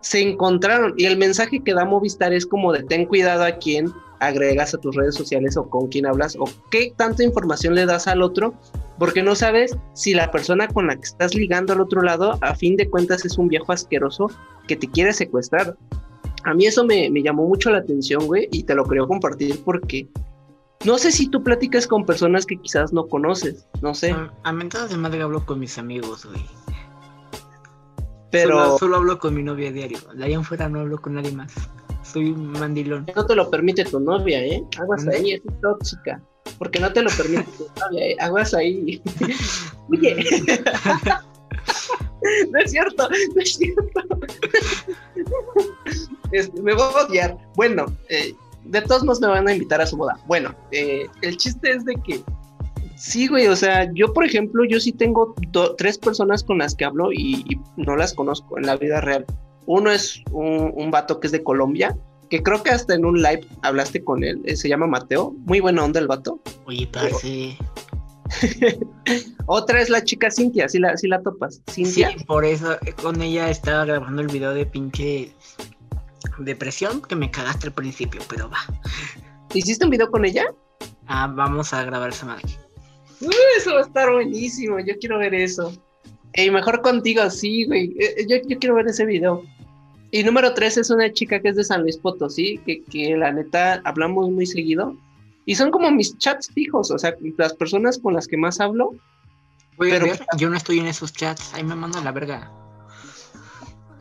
se encontraron. Y el mensaje que da Movistar es como de, ten cuidado a quién agregas a tus redes sociales o con quién hablas o qué tanta información le das al otro, porque no sabes si la persona con la que estás ligando al otro lado, a fin de cuentas, es un viejo asqueroso que te quiere secuestrar. A mí eso me, me llamó mucho la atención, güey, y te lo quería compartir porque no sé si tú platicas con personas que quizás no conoces, no sé, A, a mentadas de madre hablo con mis amigos, güey. pero Solo, solo hablo con mi novia diario. De ahí en fuera no hablo con nadie más. Soy un mandilón. no te lo permite tu novia, ¿eh? Aguas ahí, es tóxica. Porque no te lo permite tu novia, ¿eh? Aguas ahí. Oye. no es cierto, no es cierto. Este, me voy a odiar. Bueno, eh, de todos modos me van a invitar a su boda. Bueno, eh, el chiste es de que sí, güey, o sea, yo por ejemplo, yo sí tengo do- tres personas con las que hablo y, y no las conozco en la vida real. Uno es un, un vato que es de Colombia, que creo que hasta en un live hablaste con él, eh, se llama Mateo, muy buena onda el vato. Oye, parce. Otra es la chica Cintia, si la, sí la topas. Sí, por eso eh, con ella estaba grabando el video de pinche depresión que me cagaste al principio, pero va. ¿Hiciste un video con ella? Ah, vamos a grabar esa madre. Uy, eso va a estar buenísimo, yo quiero ver eso. Y mejor contigo, sí, güey. Eh, Yo, yo quiero ver ese video. Y número tres es una chica que es de San Luis Potosí, que, que la neta hablamos muy seguido. Y son como mis chats fijos, o sea, las personas con las que más hablo. Pero- yo no estoy en esos chats, ahí me manda la verga.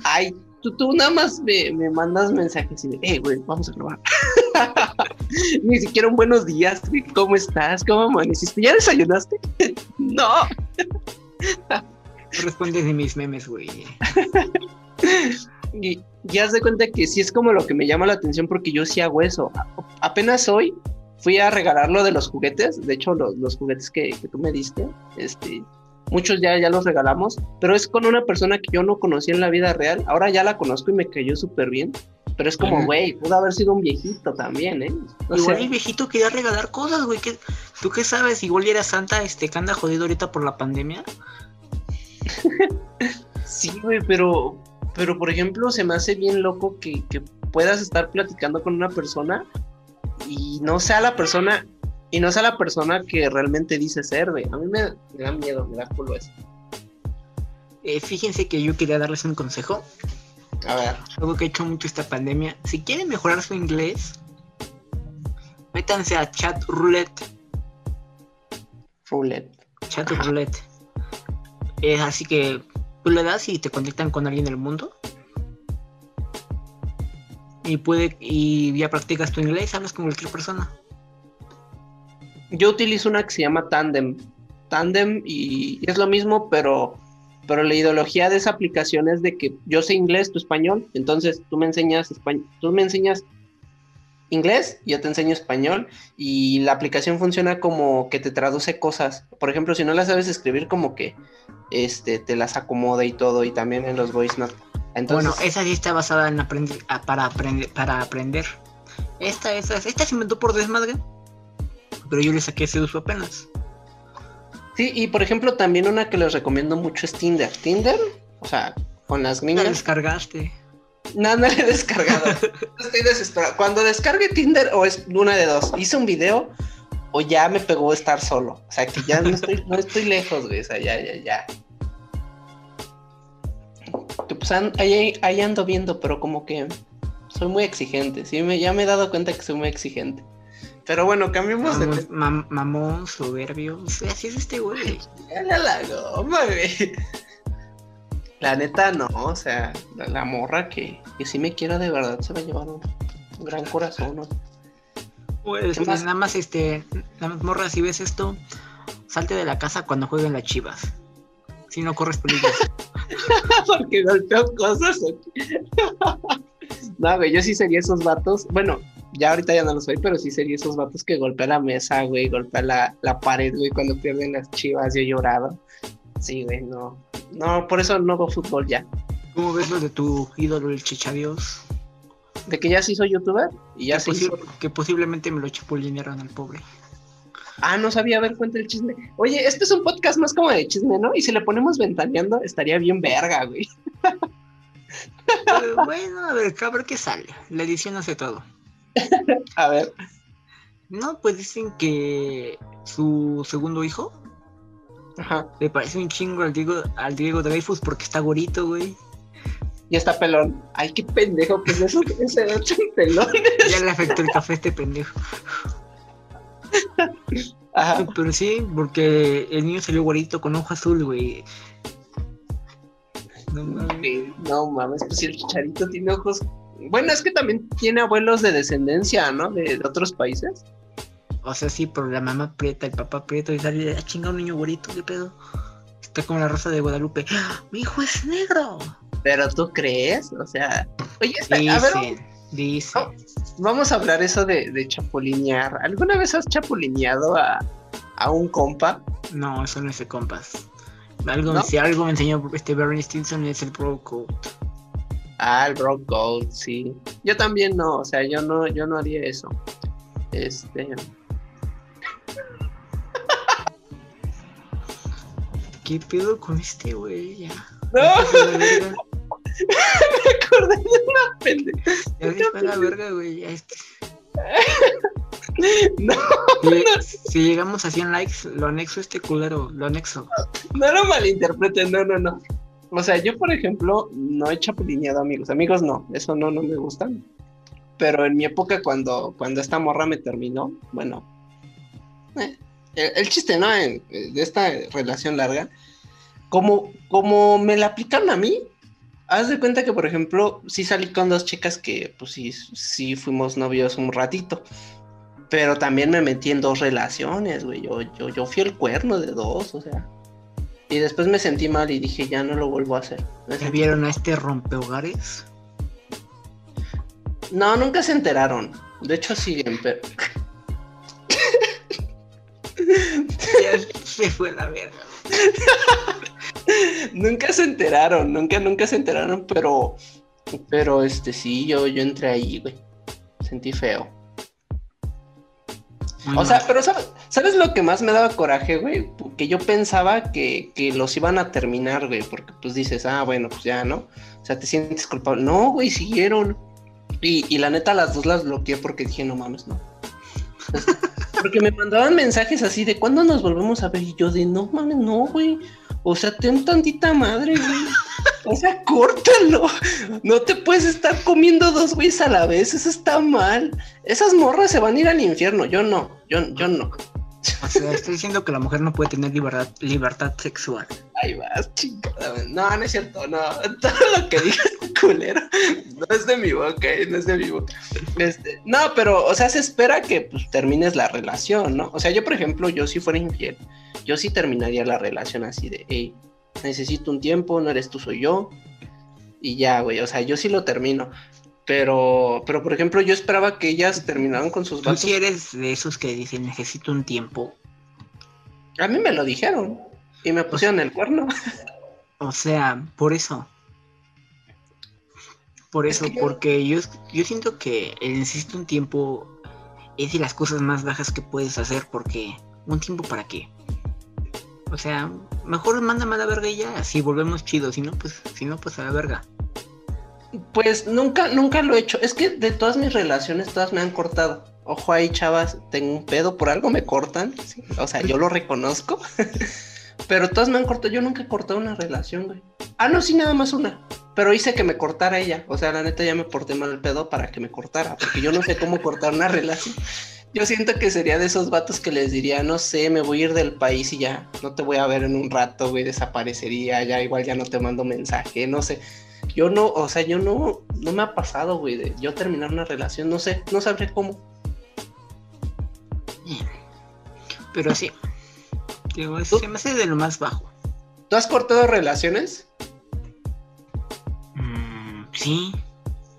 Ay, tú, tú nada más me, me mandas mensajes y de, eh, güey, vamos a grabar. Ni siquiera un buenos días, ¿cómo estás? ¿Cómo amaneciste? ¿Ya desayunaste? no. Respondes de mis memes, güey. Y ya se cuenta que sí es como lo que me llama la atención porque yo sí hago eso. A- apenas hoy fui a regalar lo de los juguetes, de hecho los, los juguetes que, que tú me diste, este, muchos ya, ya los regalamos, pero es con una persona que yo no conocí en la vida real, ahora ya la conozco y me cayó súper bien, pero es como, güey, pudo haber sido un viejito también, ¿eh? igual el viejito quería regalar cosas, güey, ¿tú qué sabes? Igual era Santa, este, que anda jodido ahorita por la pandemia. sí, güey, pero, pero por ejemplo, se me hace bien loco que, que puedas estar platicando con una persona y no sea la persona y no sea la persona que realmente dice ser, güey. A mí me, da miedo, me da culo eso. Eh, fíjense que yo quería darles un consejo. A ver. Algo que ha hecho mucho esta pandemia. Si quieren mejorar su inglés, métanse a Chat Roulette. Roulette. Chat Roulette. Es así que tú le das y te conectan con alguien del mundo. Y puede y ya practicas tu inglés, hablas con cualquier persona. Yo utilizo una que se llama Tandem. Tandem y es lo mismo, pero, pero la ideología de esa aplicación es de que yo sé inglés, tú español, entonces tú me enseñas español, tú me enseñas inglés, yo te enseño español y la aplicación funciona como que te traduce cosas. Por ejemplo, si no las sabes escribir, como que este te las acomoda y todo, y también en los voice notes. Entonces, bueno, esa sí está basada en aprender para aprender para aprender. Esta, esta, esta se inventó por desmadre pero yo le saqué ese uso apenas. Sí, y por ejemplo, también una que les recomiendo mucho es Tinder. Tinder, o sea, con las gringas. ¿La descargaste? No, no le he descargado. Estoy desesperado. Cuando descargue Tinder, o es una de dos, hice un video o ya me pegó estar solo. O sea, que ya no estoy, no estoy lejos, güey. O sea, ya, ya, ya. Que pues ahí, ahí, ando viendo, pero como que soy muy exigente. Sí, me, ya me he dado cuenta que soy muy exigente. Pero bueno, cambiemos de. mamón, soberbio. así es este güey. la, la goma, güey. La neta, no. O sea, la, morra que, que sí me quiera de verdad se va a llevar un, gran corazón, ¿no? Pues, pues nada más, este. La morra, si ves esto, salte de la casa cuando jueguen las chivas. Si no corres peligro. Porque golpeo cosas. no, güey, yo sí sería esos vatos. Bueno, ya ahorita ya no lo soy, pero sí sería esos vatos que golpean la mesa, güey, golpean la, la pared, güey, cuando pierden las chivas, yo he llorado. Sí, güey, no. No, por eso no hago fútbol ya. ¿Cómo ves lo de tu ídolo, el Chichadios? De que ya sí soy youtuber y ya sí. Que posiblemente me lo chapulinearon al pobre. Ah, no sabía, a ver, cuenta el chisme. Oye, este es un podcast más como de chisme, ¿no? Y si le ponemos ventaneando, estaría bien verga, güey. bueno, a ver, a ver qué sale. La edición hace todo. A ver. No, pues dicen que su segundo hijo Ajá. le parece un chingo al Diego, al Diego Dreyfus porque está gorito, güey. Y está pelón. Ay, qué pendejo, pues eso ese un pelón. Ya le afectó el café a este pendejo. Ajá. Pero sí, porque el niño salió gorito con ojo azul, güey. No mames. No mames, pues si el chicharito tiene ojos bueno, es que también tiene abuelos de descendencia, ¿no? De, otros países. O sea, sí, pero la mamá prieta, el papá prieto y sale a ah, chingar un niño bonito, ¿qué pedo? Está como la rosa de Guadalupe. ¡Ah! ¡Mi hijo es negro! Pero tú crees, o sea. Oye, está, a ver. Dice. vamos a hablar eso de, de chapulinear. ¿Alguna vez has chapulineado a, a un compa? No, eso no es de compas. Algo, Si algo me enseñó este Bernie Stinson es el Pro Code. Ah, el Bro Gold, sí. Yo también no, o sea, yo no, yo no haría eso. Este. ¿Qué pedo con este güey? Ya. No. Me acordé de una pendeja. Ya la verga, güey. Ya este. No, si, no. si llegamos a 100 likes, lo anexo este culero, lo anexo. No lo malinterpreten, no, no, no. O sea, yo, por ejemplo, no he chapulineado amigos. Amigos no, eso no, no me gustan. Pero en mi época, cuando, cuando esta morra me terminó, bueno, eh, el, chiste, ¿no? de esta relación larga, como, como me la aplicaron a mí, haz de cuenta que, por ejemplo, sí salí con dos chicas que, pues sí, sí fuimos novios un ratito. Pero también me metí en dos relaciones, güey. Yo, yo, yo fui el cuerno de dos, o sea. Y después me sentí mal y dije, ya no lo vuelvo a hacer. ¿Se vieron a este rompehogares? No, nunca se enteraron. De hecho, siguen, pero. ya se fue la verga. nunca se enteraron, nunca, nunca se enteraron, pero, pero este sí, yo, yo entré ahí, güey. Sentí feo. Muy O mal. sea, pero ¿sabes, ¿sabes lo que más me daba coraje, güey? Que yo pensaba que, que los iban a terminar, güey, porque pues dices, ah, bueno, pues ya, ¿no? O sea, te sientes culpable. No, güey, siguieron. Y, y la neta, las dos las bloqueé porque dije, no mames, no. Porque me mandaban mensajes así de, ¿cuándo nos volvemos a ver? Y yo de, no mames, no, güey. O sea, ten tantita madre, güey. O sea, córtalo. No te puedes estar comiendo dos güeyes a la vez. Eso está mal. Esas morras se van a ir al infierno. Yo no. Yo, yo no. O sea, estoy diciendo que la mujer no puede tener libertad, libertad sexual. Ahí vas, chingada. No, no es cierto. No. Todo lo que digas, culero, no es de mi boca. eh, No es de mi boca. Este, no, pero, o sea, se espera que pues, termines la relación, ¿no? O sea, yo, por ejemplo, yo si fuera infiel, yo sí terminaría la relación así de, hey, necesito un tiempo, no eres tú, soy yo. Y ya, güey. O sea, yo sí lo termino. Pero, pero por ejemplo, yo esperaba que ellas terminaran con sus Tú vatos. si eres de esos que dicen necesito un tiempo. A mí me lo dijeron. Y me pusieron el cuerno. O sea, por eso. Por Es eso, yo- porque yo, yo siento que el necesito un tiempo es de las cosas más bajas que puedes hacer porque un tiempo para qué. O sea, mejor mándame a la verga y ya, así volvemos chidos, si no pues si no pues a la verga. Pues nunca, nunca lo he hecho. Es que de todas mis relaciones, todas me han cortado. Ojo ahí, chavas, tengo un pedo, por algo me cortan. O sea, yo lo reconozco. Pero todas me han cortado. Yo nunca he cortado una relación, güey. Ah, no, sí, nada más una. Pero hice que me cortara ella. O sea, la neta ya me porté mal el pedo para que me cortara. Porque yo no sé cómo cortar una relación. Yo siento que sería de esos vatos que les diría, no sé, me voy a ir del país y ya no te voy a ver en un rato, güey, desaparecería, ya igual ya no te mando mensaje, no sé. Yo no, o sea, yo no, no me ha pasado, güey, de yo terminar una relación, no sé, no sabré cómo. Pero sí. Digo, ¿Tú? se me hace de lo más bajo. ¿Tú has cortado relaciones? Mm, sí.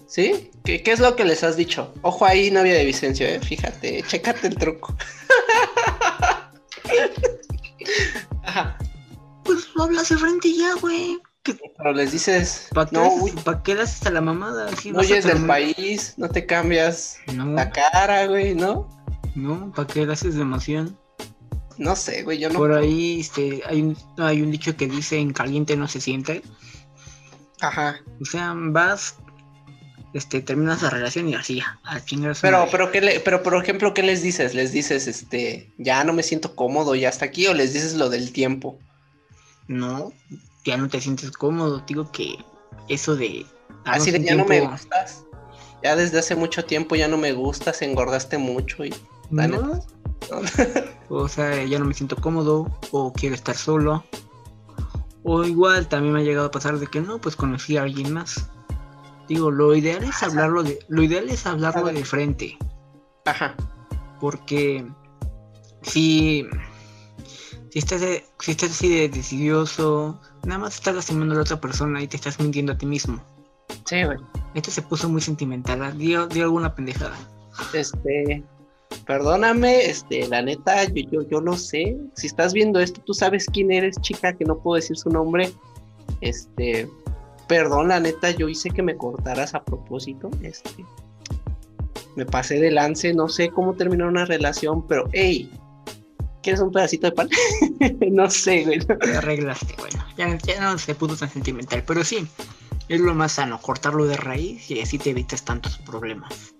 ¿Sí? ¿Qué, qué es lo que les has dicho? Ojo ahí, novia de Vicencio, eh, fíjate, chécate el truco. Ajá, Pues lo hablas de frente ya, güey. Pero les dices, ¿Para qué, no, pa' qué le haces a la mamada? No huyes del país, no te cambias No, la cara, güey, ¿no? no, ¿para qué le haces de emoción? No sé, güey, yo no. Por ahí este, hay, un, hay un dicho que dice en caliente no se siente. Ajá. O sea, vas, este, terminas la relación y así, a chingar a su Pero, pero, ¿qué le, pero, por ejemplo, ¿qué les dices? ¿Les dices, este, ya no me siento cómodo y hasta aquí? ¿O les dices lo del tiempo? No, ya no te sientes cómodo. Digo que eso de... Así de ya no me gustas. Ya desde hace mucho tiempo ya no me gustas, engordaste mucho y No, o sea, ya no me siento cómodo o quiero estar solo. O igual también me ha llegado a pasar de que no, pues conocí a alguien más. Digo, lo ideal es hablarlo de, lo ideal es hablarlo de frente. Ajá. Porque si, si estás si estás así de decidioso, nada más estás lastimando a la otra persona y te estás mintiendo a ti mismo. Sí, güey. Este se puso muy sentimental, dio, dio alguna pendejada. Este, perdóname, este, la neta, yo, yo, yo lo sé. Si estás viendo esto, tú sabes quién eres, chica, que no puedo decir su nombre. Este, perdón, la neta, yo hice que me cortaras a propósito. Este, me pasé de lance, no sé cómo terminar una relación, pero, hey, ¿quieres un pedacito de pan? no sé, güey. Te arreglaste, bueno, ya, ya no se puso tan sentimental, pero sí, es lo más sano, cortarlo de raíz y así te evitas tantos problemas.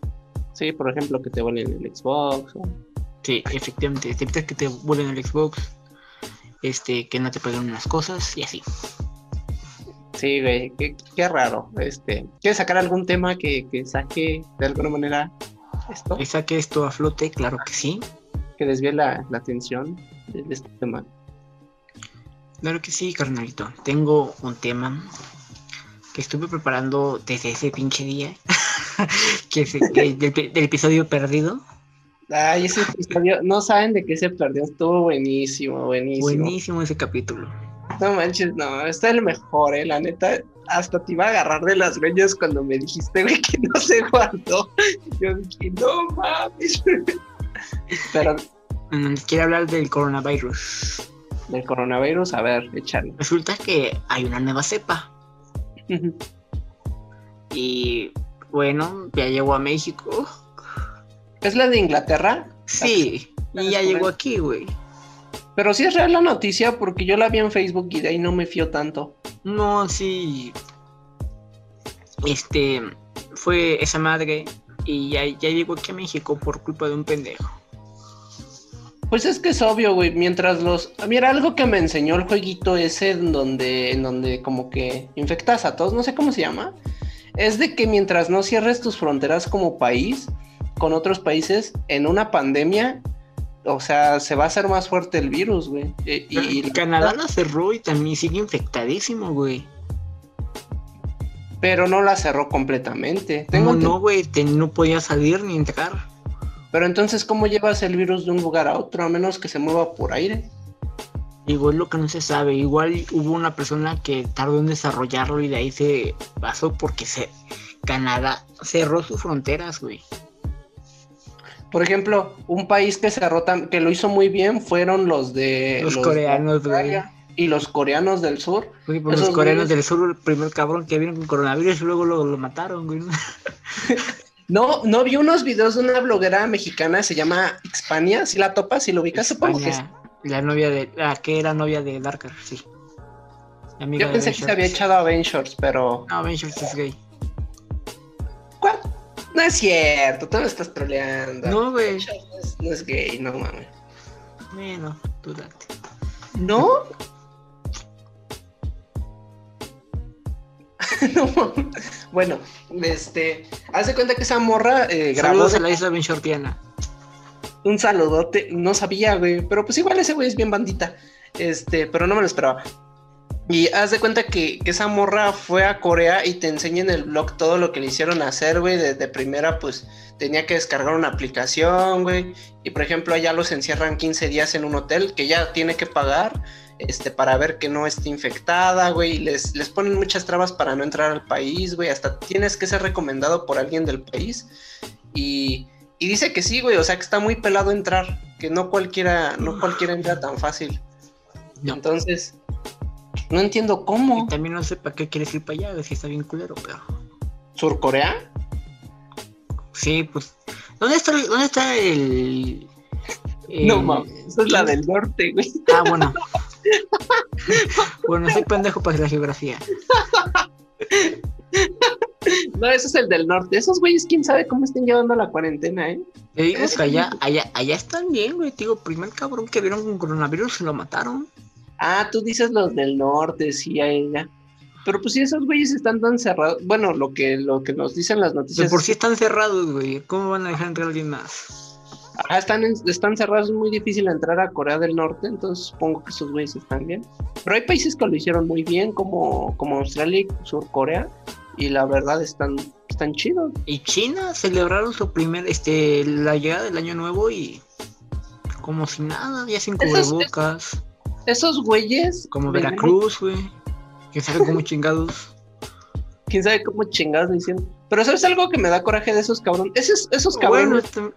Sí, por ejemplo, que te vuelen el Xbox. o- Sí, efectivamente, te evitas que te vuelen el Xbox, este, que no te paguen unas cosas y así. Sí, güey, qué, qué raro. Este, ¿quieres sacar algún tema que, que saque de alguna manera esto? Y saque esto a flote, claro que sí. Que desvíe la, la atención de, de este tema. Claro que sí, carnalito. Tengo un tema que estuve preparando desde ese pinche día. que que- del, del episodio perdido. Ay, ese episodio, no saben de qué se perdió, estuvo buenísimo, buenísimo. Buenísimo ese capítulo. No manches, no, está el mejor, eh, la neta. Hasta te iba a agarrar de las greñas cuando me dijiste, güey, que no se guardó. Yo dije, no mames. Pero, Mm, Quiero hablar del coronavirus. del coronavirus, a ver, échale. Resulta que hay una nueva cepa. y bueno, ya llegó a México. ¿Es la de Inglaterra? Sí, y ya llegó aquí, güey. Pero sí es real la noticia porque yo la vi en Facebook y de ahí no me fío tanto. No, sí. Este fue esa madre y ya, ya llegó aquí a México por culpa de un pendejo. Pues es que es obvio, güey. Mientras los. Mira, algo que me enseñó el jueguito ese en donde, en donde como que infectas a todos, no sé cómo se llama. Es de que mientras no cierres tus fronteras como país con otros países en una pandemia, o sea, se va a hacer más fuerte el virus, güey. E, y, Canadá la cerró y también sigue infectadísimo, güey. Pero no la cerró completamente. Tengo no, güey, no podía salir ni entrar. Pero entonces, ¿cómo llevas el virus de un lugar a otro a menos que se mueva por aire? Igual lo que no se sabe, igual hubo una persona que tardó en desarrollarlo y de ahí se pasó porque se Canadá cerró sus fronteras, güey. Por ejemplo, un país que cerró que lo hizo muy bien fueron los de los, coreanos, güey. Y los coreanos del sur. Güey, pues los coreanos del sur, el primer cabrón que vino con coronavirus y luego lo, lo mataron, güey. No, no vi unos videos de una bloguera mexicana, se llama Xpania, si la topas, si lo ubicas, supongo que La novia de, la que era novia de Darker, sí. Yo pensé que se había echado a Avengers, pero. No, Avengers es gay. ¿Cuál? No es cierto, tú me estás troleando. No, güey. No, es gay, no mames. Bueno, tú date. ¿No? no, bueno, este, haz de cuenta que esa morra eh, grabó. de... la isla bien shortiana. Un saludote, no sabía, güey, pero pues igual ese güey es bien bandita. Este, pero no me lo esperaba. Y haz de cuenta que, esa morra fue a Corea y te enseña en el blog todo lo que le hicieron hacer, güey. De, primera, pues tenía que descargar una aplicación, güey. Y por ejemplo, allá los encierran 15 días en un hotel que ya tiene que pagar este, para ver que no esté infectada, güey. Les, les ponen muchas trabas para no entrar al país, güey. Hasta tienes que ser recomendado por alguien del país. Y, y dice que sí, güey. O sea, que está muy pelado entrar. Que no cualquiera, no cualquiera entra tan fácil. Entonces no entiendo cómo. también no sé para qué quieres ir para allá, si está bien culero, pero. ¿Surcorea? Sí, pues. ¿Dónde está, dónde está el. No mames, esa es la del norte, güey. Ah, bueno. bueno, soy pendejo para la geografía. No, ese es el del norte. Esos güeyes, quién sabe cómo estén llevando la cuarentena, ¿eh? Te digo que allá, allá, allá están bien, güey. Te digo, primer cabrón que vieron con coronavirus se lo mataron. Ah, tú dices los del norte, sí, a ella. Pero pues si esos güeyes están tan cerrados, bueno, lo que, lo que nos dicen las noticias. De por sí están cerrados, güey. ¿Cómo van a dejar entrar a alguien más? Ah, están, están cerrados, es muy difícil entrar a Corea del Norte, entonces supongo que esos güeyes están bien. Pero hay países que lo hicieron muy bien, como, como Australia y Sur Corea, y la verdad están, están chidos. Y China celebraron su primer, este, la llegada del año nuevo y como si nada, ya sin cubrebocas. Esos güeyes. Como Veracruz, güey. ¿Quién sabe cómo chingados? ¿Quién sabe cómo chingados diciendo? Pero ¿sabes algo que me da coraje de esos cabrones? Esos, esos cabrones este-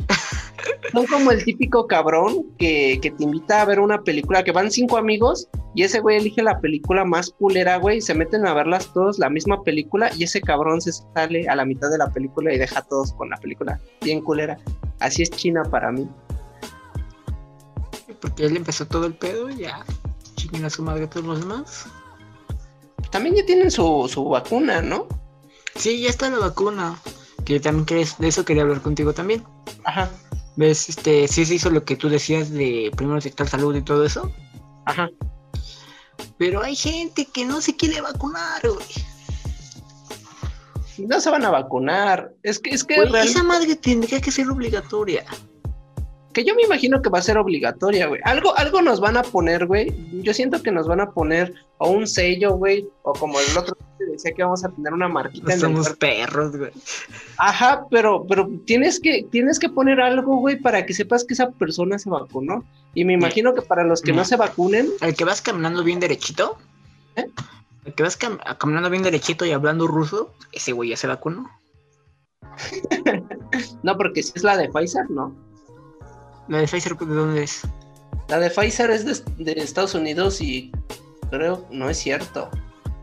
son como el típico cabrón que, que, te invita a ver una película, que van cinco amigos y ese güey elige la película más culera, güey, y se meten a verlas todos la misma película y ese cabrón se sale a la mitad de la película y deja a todos con la película bien culera. Así es China para mí porque él empezó todo el pedo y ya chinguen a su madre todos los demás. También ya tienen su, su vacuna, ¿no? Sí, ya está la vacuna. Que también querés, de eso quería hablar contigo también. Ajá. ¿Ves? Este, sí se hizo lo que tú decías de primero sector salud y todo eso. Ajá. Pero hay gente que no se quiere vacunar, güey. No se van a vacunar. Es que, es que. Esa madre tendría que ser obligatoria que yo me imagino que va a ser obligatoria, güey. Algo, algo nos van a poner, güey. Yo siento que nos van a poner o un sello, güey, o como el otro decía que vamos a tener una marquita. en somos perros, güey. Ajá, pero, pero tienes que, tienes que poner algo, güey, para que sepas que esa persona se vacunó. Y me imagino que para los que no, se vacunen. El que vas caminando bien derechito. ¿Eh? El que vas caminando bien derechito y hablando ruso, ese güey ya se vacunó. no, porque si es la de Pfizer, ¿no? ¿La de Pfizer de dónde es? La de Pfizer es de, de Estados Unidos y creo, no es cierto.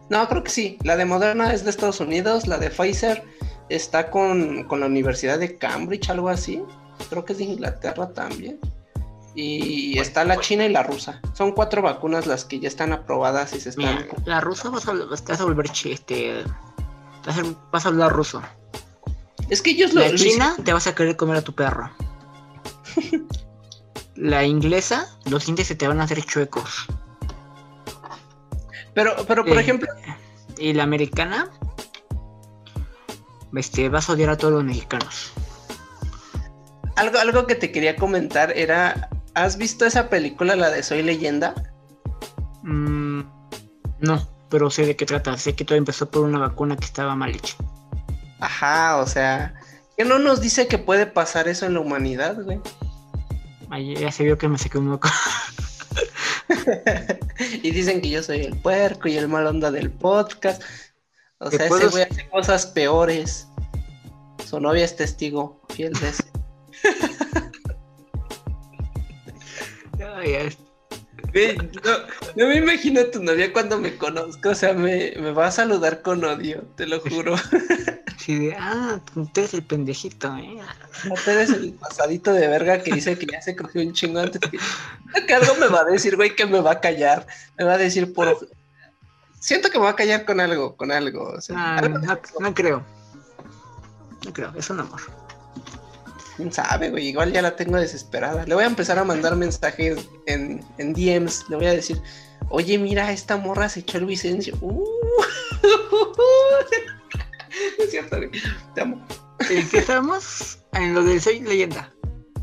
No, creo que sí. La de Moderna es de Estados Unidos, la de Pfizer está con, con la Universidad de Cambridge, algo así. Creo que es de Inglaterra también. Y está la china y la rusa. Son cuatro vacunas las que ya están aprobadas y se están. Mira, la rusa vas a, vas a volver este. Vas a, vas a hablar ruso. Es que ellos lo. La china te vas a querer comer a tu perro. La inglesa, los dientes se te van a hacer chuecos. Pero, pero por Eh, ejemplo, Y la americana, este, vas a odiar a todos los mexicanos. algo, algo que te quería comentar era. ¿Has visto esa película, la de Soy Leyenda? Mm, no, pero sé de qué trata. Sé que todo empezó por una vacuna que estaba mal hecha. Ajá, o sea. ¿Qué no nos dice que puede pasar eso en la humanidad, güey? Ahí ya se vio que me saqué un moco. y dicen que yo soy el puerco y el mal onda del podcast. O ¿Te sea, ese güey hace cosas peores. Su novia es testigo fiel de ay. No, no me imagino a tu novia cuando me conozca. O sea, me, me va a saludar con odio, te lo juro. De, ah, tú eres el pendejito, eh. No te eres el pasadito de verga que dice que ya se cogió un chingo antes que. Que algo me va a decir, güey, que me va a callar. Me va a decir por. Siento que me va a callar con algo, con algo. O sea, Ah, algo- no, no creo. No creo, es un amor. ¿Quién sabe, güey? Igual ya la tengo desesperada. Le voy a empezar a mandar mensajes en, en DMs. Le voy a decir, oye, mira, esta morra se echó el Vicencio. Uh. es cierto, güey. Te amo. ¿En qué estamos? En lo del Soy Leyenda.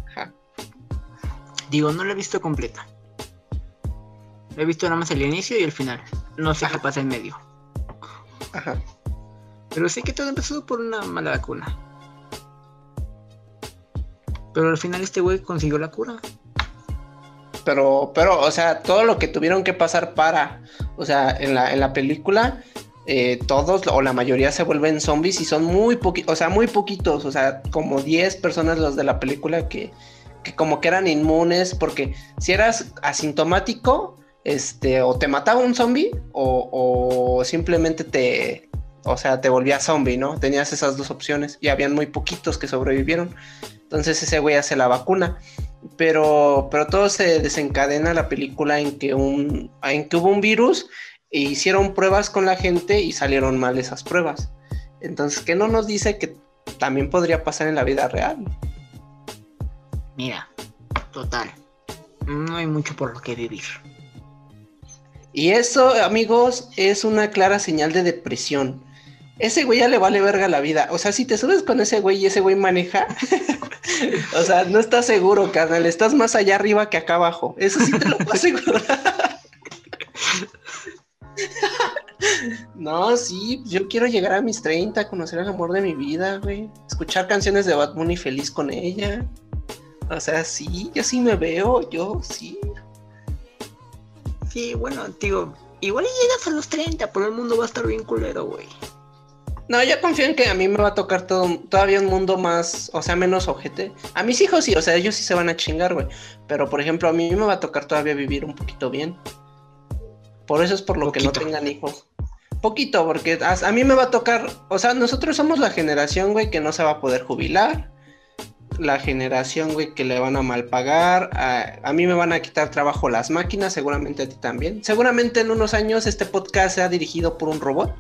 Ajá. Digo, no la he visto completa. He visto nada más el inicio y el final. No sé qué pasa en medio. Ajá. Pero sé que todo empezó por una mala vacuna. Pero al final este güey consiguió la cura. Pero, pero, o sea, todo lo que tuvieron que pasar para, o sea, en la, en la película, eh, todos o la mayoría se vuelven zombies y son muy poquitos, o sea, muy poquitos, o sea, como 10 personas los de la película que, que como que eran inmunes, porque si eras asintomático, este, o te mataba un zombie, o, o simplemente te, o sea, te volvías zombie, ¿no? Tenías esas dos opciones y habían muy poquitos que sobrevivieron. Entonces ese güey hace la vacuna pero, pero todo se desencadena la película en que, un, en que hubo un virus e hicieron pruebas con la gente y salieron mal esas pruebas. Entonces, ¿qué no nos dice que también podría pasar en la vida real? Mira, total. No hay mucho por lo que vivir. Y eso, amigos, es una clara señal de depresión. Ese güey ya le vale verga la vida. O sea, si te subes con ese güey y ese güey maneja, o sea, no estás seguro, carnal. Estás más allá arriba que acá abajo. Eso sí te lo puedo asegurar. No, sí, yo quiero llegar a mis 30, conocer el amor de mi vida, güey. Escuchar canciones de Bad Bunny feliz con ella. O sea, sí, yo sí me veo, yo sí. Sí, bueno, digo, igual y llegas a los 30, pero el mundo va a estar bien culero, güey. No, yo confío en que a mí me va a tocar todo, todavía un mundo más, o sea, menos ojete. A mis hijos sí, o sea, ellos sí se van a chingar, güey. Pero, por ejemplo, a mí me va a tocar todavía vivir un poquito bien. Por eso es por lo que no tengan hijos. Poquito, porque a, a mí me va a tocar, o sea, nosotros somos la generación, güey, que no se va a poder jubilar. La generación, güey, que le van a mal pagar. A, a mí me van a quitar trabajo las máquinas, seguramente a ti también. Seguramente en unos años este podcast sea dirigido por un robot.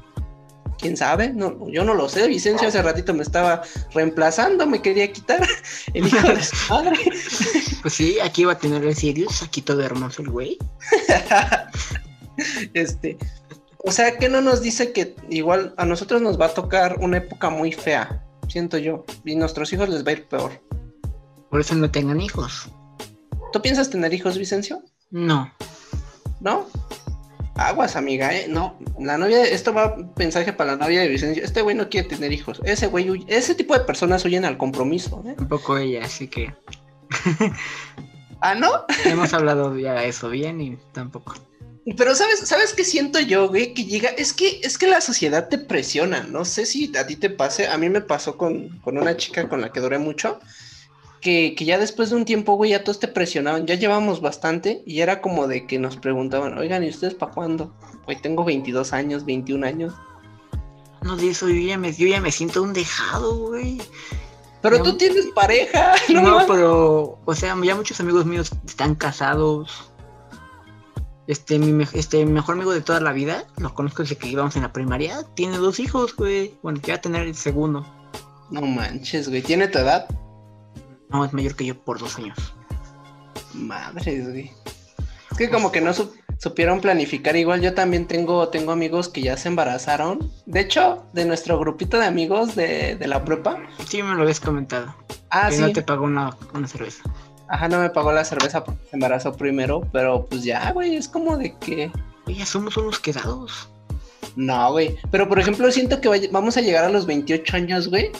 ¿Quién sabe? No, yo no lo sé. Vicencio hace ratito me estaba reemplazando, me quería quitar el hijo de su madre. Pues sí, aquí va a tener el Sirius, aquí todo hermoso el güey. este, o sea, que no nos dice que igual a nosotros nos va a tocar una época muy fea, siento yo, y a nuestros hijos les va a ir peor. Por eso no tengan hijos. ¿Tú piensas tener hijos, Vicencio? No. ¿No? Aguas, amiga, ¿eh? No, la novia, esto va mensaje para la novia de Vicencio. Este güey no quiere tener hijos. Ese güey, huye- ese tipo de personas huyen al compromiso, ¿eh? Tampoco ella, así que ¿Ah, no? hemos hablado ya de eso bien y tampoco. Pero sabes, ¿sabes qué siento yo, güey? Que llega, es que, es que la sociedad te presiona. No sé si a ti te pase, a mí me pasó con, con una chica con la que duré mucho, que, que ya después de un tiempo, güey, ya todos te presionaban. Ya llevamos bastante y era como de que nos preguntaban, oigan, ¿y ustedes para cuándo? Güey, tengo 22 años, 21 años. No de eso, yo ya me, yo ya me siento un dejado, güey. Pero Ya- tú tienes pareja. No, No, pero, o sea, ya muchos amigos míos están casados. Este mi, me- este, mi mejor amigo de toda la vida, lo conozco desde que íbamos en la primaria, tiene dos hijos, güey. Bueno, ya va a tener el segundo. No manches, güey. ¿Tiene tu edad? No, es mayor que yo por dos años. Madres, güey. Es que como que no sup- supieron planificar. Igual yo también tengo, tengo amigos que ya se embarazaron. De hecho, de nuestro grupito de amigos de, de la prepa. Sí, me lo habías comentado. Ah, que sí. no te pagó una, una cerveza. Ajá, no me pagó la cerveza porque se embarazó primero. Pero pues ya, güey, es como de que. Oye, ya somos unos quedados. No, güey. Pero por ejemplo, siento que vamos a llegar a los 28 años, güey.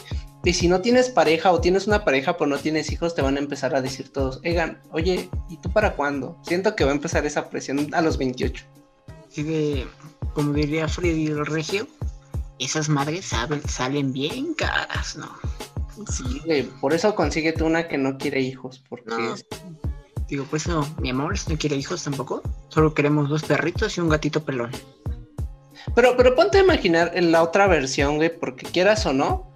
Y si no tienes pareja o tienes una pareja pero no tienes hijos, te van a empezar a decir todos, Egan, oye, ¿y tú para cuándo? Siento que va a empezar esa presión a los 28. Así de, como diría Freddy el Regio, esas madres saben, salen bien caras, ¿no? Sí, güey. Por eso consíguete una que no quiere hijos. Porque No. Digo, pues no, mi amor no quiere hijos tampoco. Solo queremos dos perritos y un gatito pelón. Pero, pero ponte a imaginar en la otra versión, güey, porque quieras o no.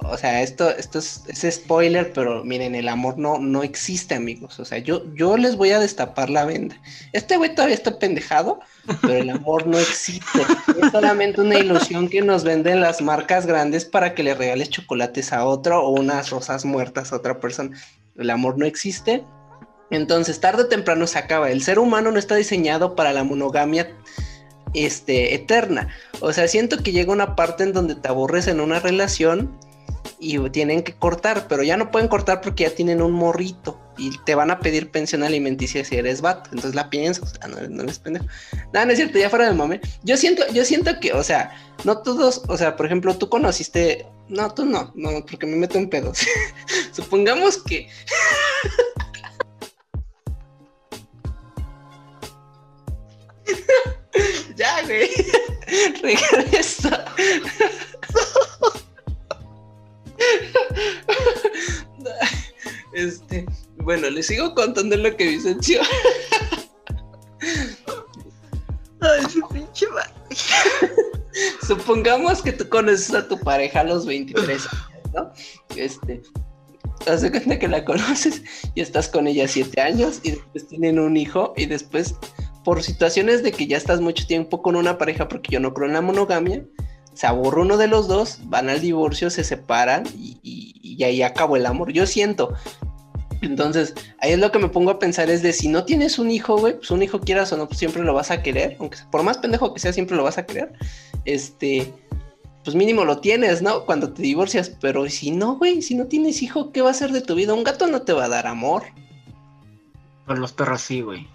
O sea, esto, esto es, es spoiler, pero miren, el amor no, no existe, amigos. O sea, yo, yo les voy a destapar la venda. Este güey todavía está pendejado, pero el amor no existe. Es solamente una ilusión que nos venden las marcas grandes para que le regales chocolates a otro o unas rosas muertas a otra persona. El amor no existe. Entonces, tarde o temprano se acaba. El ser humano no está diseñado para la monogamia este, eterna. O sea, siento que llega una parte en donde te aburres en una relación y tienen que cortar, pero ya no pueden cortar porque ya tienen un morrito y te van a pedir pensión alimenticia si eres vato. Entonces la piensas, o no, no eres pendejo. No, no es cierto, ya fuera del mame. Yo siento, yo siento que, o sea, no todos, o sea, por ejemplo, tú conociste, no, tú no, no, porque me meto en pedos. Supongamos que ya, güey. Regresa. Este, bueno, les sigo contando lo que Vicencio. Ay, su pinche madre. Supongamos que tú conoces a tu pareja a los 23 años, ¿no? Este, haz de cuenta que la conoces y estás con ella 7 años y después tienen un hijo y después, por situaciones de que ya estás mucho tiempo con una pareja, porque yo no creo en la monogamia, se aburre uno de los dos, van al divorcio, se separan y, y- y ahí acabó el amor. Yo siento. Entonces, ahí es lo que me pongo a pensar, es de si no tienes un hijo, güey, pues un hijo quieras o no, pues siempre lo vas a querer, aunque por más pendejo que sea, siempre lo vas a querer. Este, pues mínimo lo tienes, ¿no? Cuando te divorcias, pero si no, güey, si no tienes hijo, ¿qué va a ser de tu vida? Un gato no te va a dar amor. Por los perros sí, güey.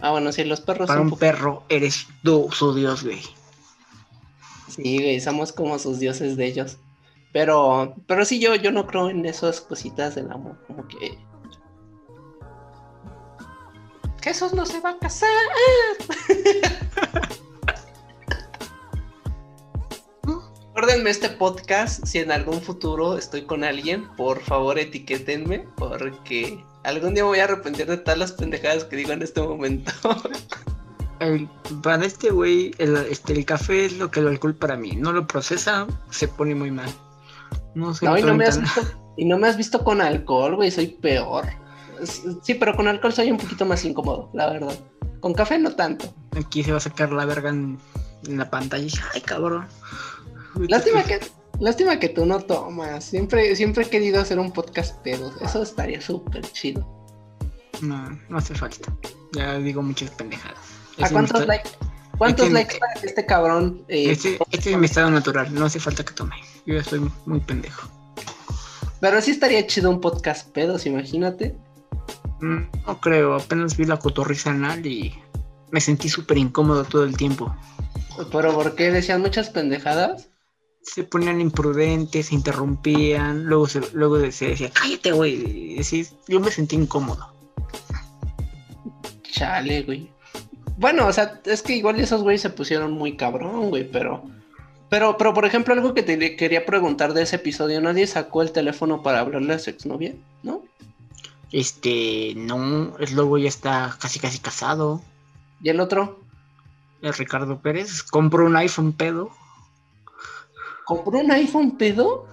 Ah, bueno, sí, los perros Para son un poco- perro eres tú, su dios, güey. Sí, güey, somos como sus dioses de ellos. Pero, pero sí, yo, yo no creo en esas cositas del amor, como que. Jesús no se va a casar. Recuérdenme este podcast, si en algún futuro estoy con alguien, por favor etiquétenme, porque algún día me voy a arrepentir de todas las pendejadas que digo en este momento. El- para este güey, el, este, el café es lo que el alcohol para mí. No lo procesa, se pone muy mal. No sé. No, y no me has visto, y no me has visto con alcohol, güey, soy peor. Sí, pero con alcohol soy un poquito más incómodo, la verdad. Con café no tanto. Aquí se va a sacar la verga en, en la pantalla y dice, ay, cabrón. Lástima que, lástima que tú no tomas. Siempre, siempre he querido hacer un podcast pedo. Eso estaría súper chido. No, no hace falta. Ya digo muchas pendejadas. ¿A cuántos likes? ¿Cuántos este- likes para este cabrón? eh, Este, este es mi estado natural, no hace falta que tome. Yo ya soy muy pendejo. Pero sí estaría chido un podcast pedos, imagínate. Mm, No creo, apenas vi la cotorriza anal y me sentí súper incómodo todo el tiempo. Pero ¿por qué decían muchas pendejadas? Se ponían imprudentes, se interrumpían, luego se, luego se decía, cállate, güey. yo me sentí incómodo. Chale, güey. Bueno, o sea, es que igual esos güeyes se pusieron muy cabrón, güey, pero... Pero, pero, por ejemplo, algo que te quería preguntar de ese episodio, ¿nadie sacó el teléfono para hablarle a su exnovia? ¿No? Este, no, el lobo ya está casi casi casado. ¿Y el otro? El Ricardo Pérez compró un iPhone pedo. ¿Compró un iPhone pedo?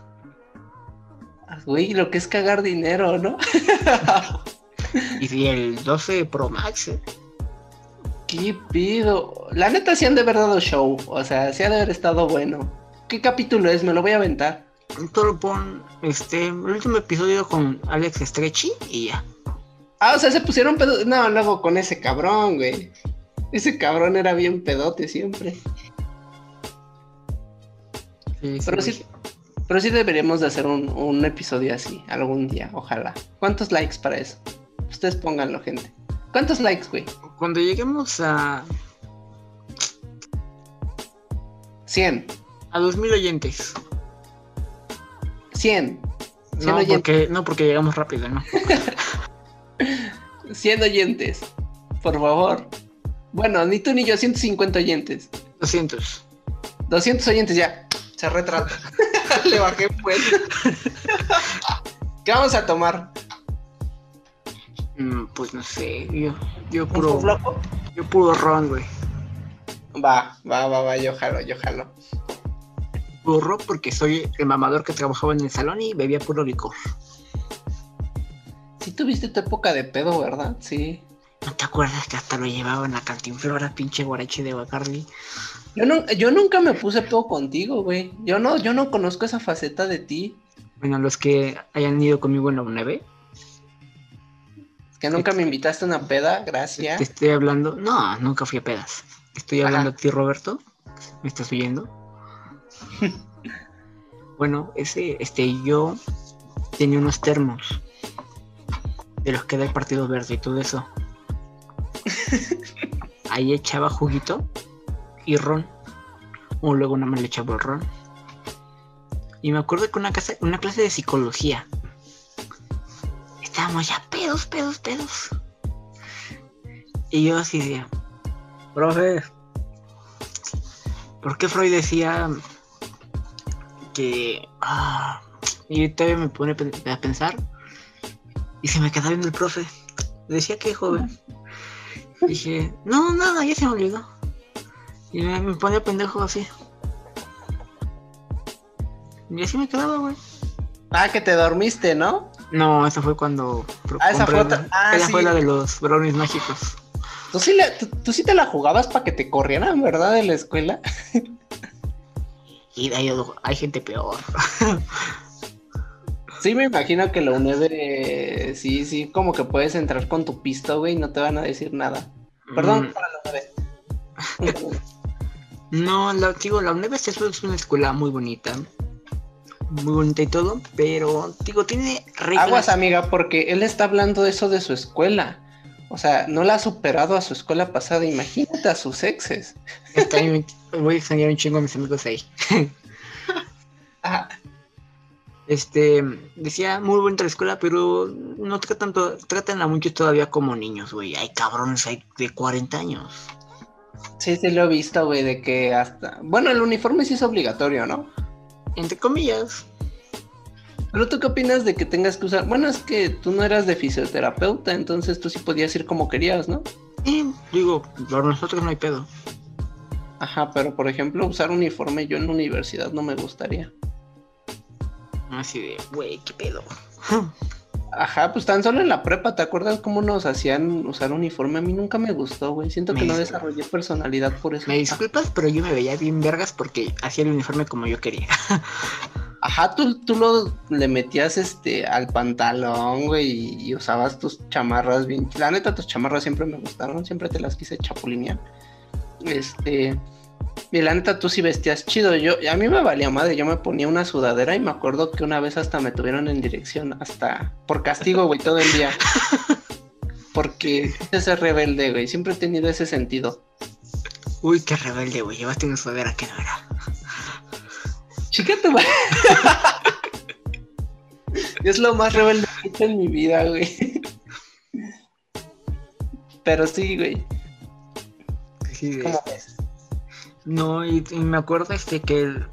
Ah, Güey, lo que es cagar dinero, ¿no? Y el 12 Pro Max. eh. ¿Qué pido? La neta sí han de haber dado show. O sea, sí ha de haber estado bueno. ¿Qué capítulo es? Me lo voy a aventar. Solo pon este el último episodio con Alex Stretchy y ya. Ah, o sea, se pusieron pedo. No, luego con ese cabrón, güey. Ese cabrón era bien pedote siempre. Sí, Pero sí, pero sí deberíamos de hacer un, un episodio así, algún día, ojalá. ¿Cuántos likes para eso? Ustedes pónganlo, gente. ¿Cuántos likes, güey? Cuando lleguemos a, 100. a 2000 oyentes. 100. 100 No oyentes. porque, no, porque llegamos rápido, ¿no? 100 oyentes. Por favor. Bueno, ni tú ni yo, 150 oyentes. 200. 200 oyentes ya. Se retrata. Le bajé pues. ¿Qué vamos a tomar? Mm, pues no sé, yo, yo ¿Un puro, flojo? yo puro ron, güey. Va, va, va, va, yo jalo, yo jalo. Puro ron porque soy el mamador que trabajaba en el salón y bebía puro licor. Sí tuviste tu época de pedo, ¿verdad? Sí. ¿No te acuerdas que hasta lo llevaba en la cantinflora, pinche guarache de Bacardi? Yo, no, yo nunca me puse pedo contigo, güey. Yo no, yo no conozco esa faceta de ti. Bueno, los que hayan ido conmigo en la UNEV, Que nunca me invitaste a una peda, gracias. te estoy hablando. No, nunca fui a pedas. Estoy Ajá. hablando a ti, Roberto. ¿Me estás oyendo? bueno, ese, este, yo tenía unos termos de los que da el Partido Verde y todo eso. Ahí echaba juguito y ron. O luego nada más le echaba el ron. Y me acuerdo que una, casa, una clase de psicología. Estábamos ya pedos, pedos, pedos. Y yo así decía, profe, ¿por qué Freud decía que... ah, y todavía me pone a pensar y se me quedaba viendo el profe. Decía que joven. Dije, no, nada, ya se me olvidó. Y me, me ponía pendejo así. Y así me quedaba, güey. Ah, que te dormiste, ¿no? No, esa fue cuando... pro- Ah, esa fue otra- ah, esa sí. fue la de los brownies mágicos. Tú sí, tú, tú sí te la jugabas para que te corrieran, ¿verdad? De la escuela. Y de ahí hay gente peor. Sí, me imagino que la UNED, eh, sí, sí, como que puedes entrar con tu pisto, güey, y no te van a decir nada. Perdón Mm, para la UNED. No, la, digo, la UNEV es es una escuela muy bonita. Muy bonita y todo, pero digo, tiene reglas. Aguas, amiga, porque él está hablando de eso de su escuela. O sea, no la ha superado a su escuela pasada. Imagínate a sus exes. Voy a extrañar un chingo a mis amigos ahí. Ah, Este, decía muy bonita la escuela, pero no tratan, tratan a muchos todavía como niños, güey. Hay cabrones ahí de 40 años. sí, sí lo he visto, güey, de que hasta... Bueno, el uniforme sí es obligatorio, ¿no? Entre comillas. Pero tú qué opinas de que tengas que usar... Bueno, es que tú no eras de fisioterapeuta, entonces tú sí podías ir como querías, ¿no? Eh, digo, para nosotros no hay pedo. Ajá, pero por ejemplo, usar uniforme yo en la universidad no me gustaría. Así de, güey, qué pedo. Ajá, pues tan solo en la prepa, ¿te acuerdas cómo nos hacían usar uniforme? A mí nunca me gustó, güey. Siento que no desarrollé personalidad por eso. Me disculpas, pero yo me veía bien vergas porque hacía el uniforme como yo quería. Ajá, tú, tú lo le metías este al pantalón, güey, y, y usabas tus chamarras bien. La neta, tus chamarras siempre me gustaron, siempre te las quise chapulinear. Este. Y la neta, tú sí vestías chido. Yo, a mí me valía madre, yo me ponía una sudadera y me acuerdo que una vez hasta me tuvieron en dirección, hasta por castigo, güey, todo el día. Porque ese rebelde, güey, siempre he tenido ese sentido. Uy, qué rebelde, güey. Llevaste una sudadera que no era. Chica tu madre. es lo más rebelde que he hecho en mi vida, güey. Pero sí, güey. ¿Cómo ves? No, y, y me acuerdo este que el-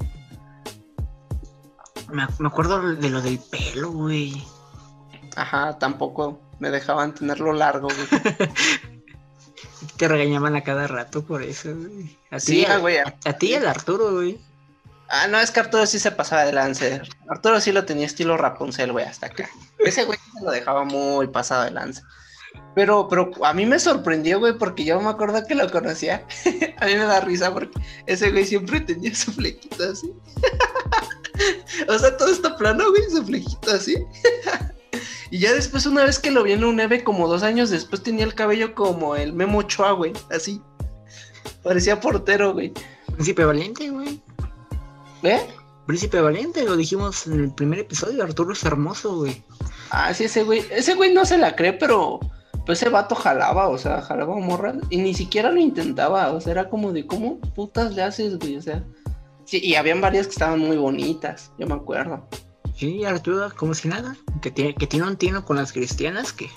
me, me acuerdo de lo del pelo, güey. Ajá, tampoco me dejaban tenerlo largo, güey. Te regañaban a cada rato por eso, güey. A Sí, güey. a- a ti y al Arturo, güey. Ah, no, es que Arturo sí se pasaba de lance. Arturo sí lo tenía estilo Rapunzel, güey, hasta acá. Ese güey se lo dejaba muy pasado de lance. Pero, pero a mí me sorprendió, güey, porque yo me acuerdo que lo conocía. a mí me da risa porque ese güey siempre tenía su flequito así. o sea, todo está plano, güey, su flequito así. y ya después, una vez que lo vi en un neve, como dos años después, tenía el cabello como el Memo Ochoa, güey, así. Parecía portero, güey. Príncipe Valiente, güey. ¿Eh? Príncipe Valiente, lo dijimos en el primer episodio. Arturo es hermoso, güey. Ah, sí, ese güey, ese güey no se la cree, pero pues ese vato jalaba, o sea, jalaba morras y ni siquiera lo intentaba, o sea, era como de cómo putas le haces, güey, o sea. Sí, y habían varias que estaban muy bonitas, yo me acuerdo. Sí, Arturo, como si nada. Que tiene, que tiene un tino con las cristianas que.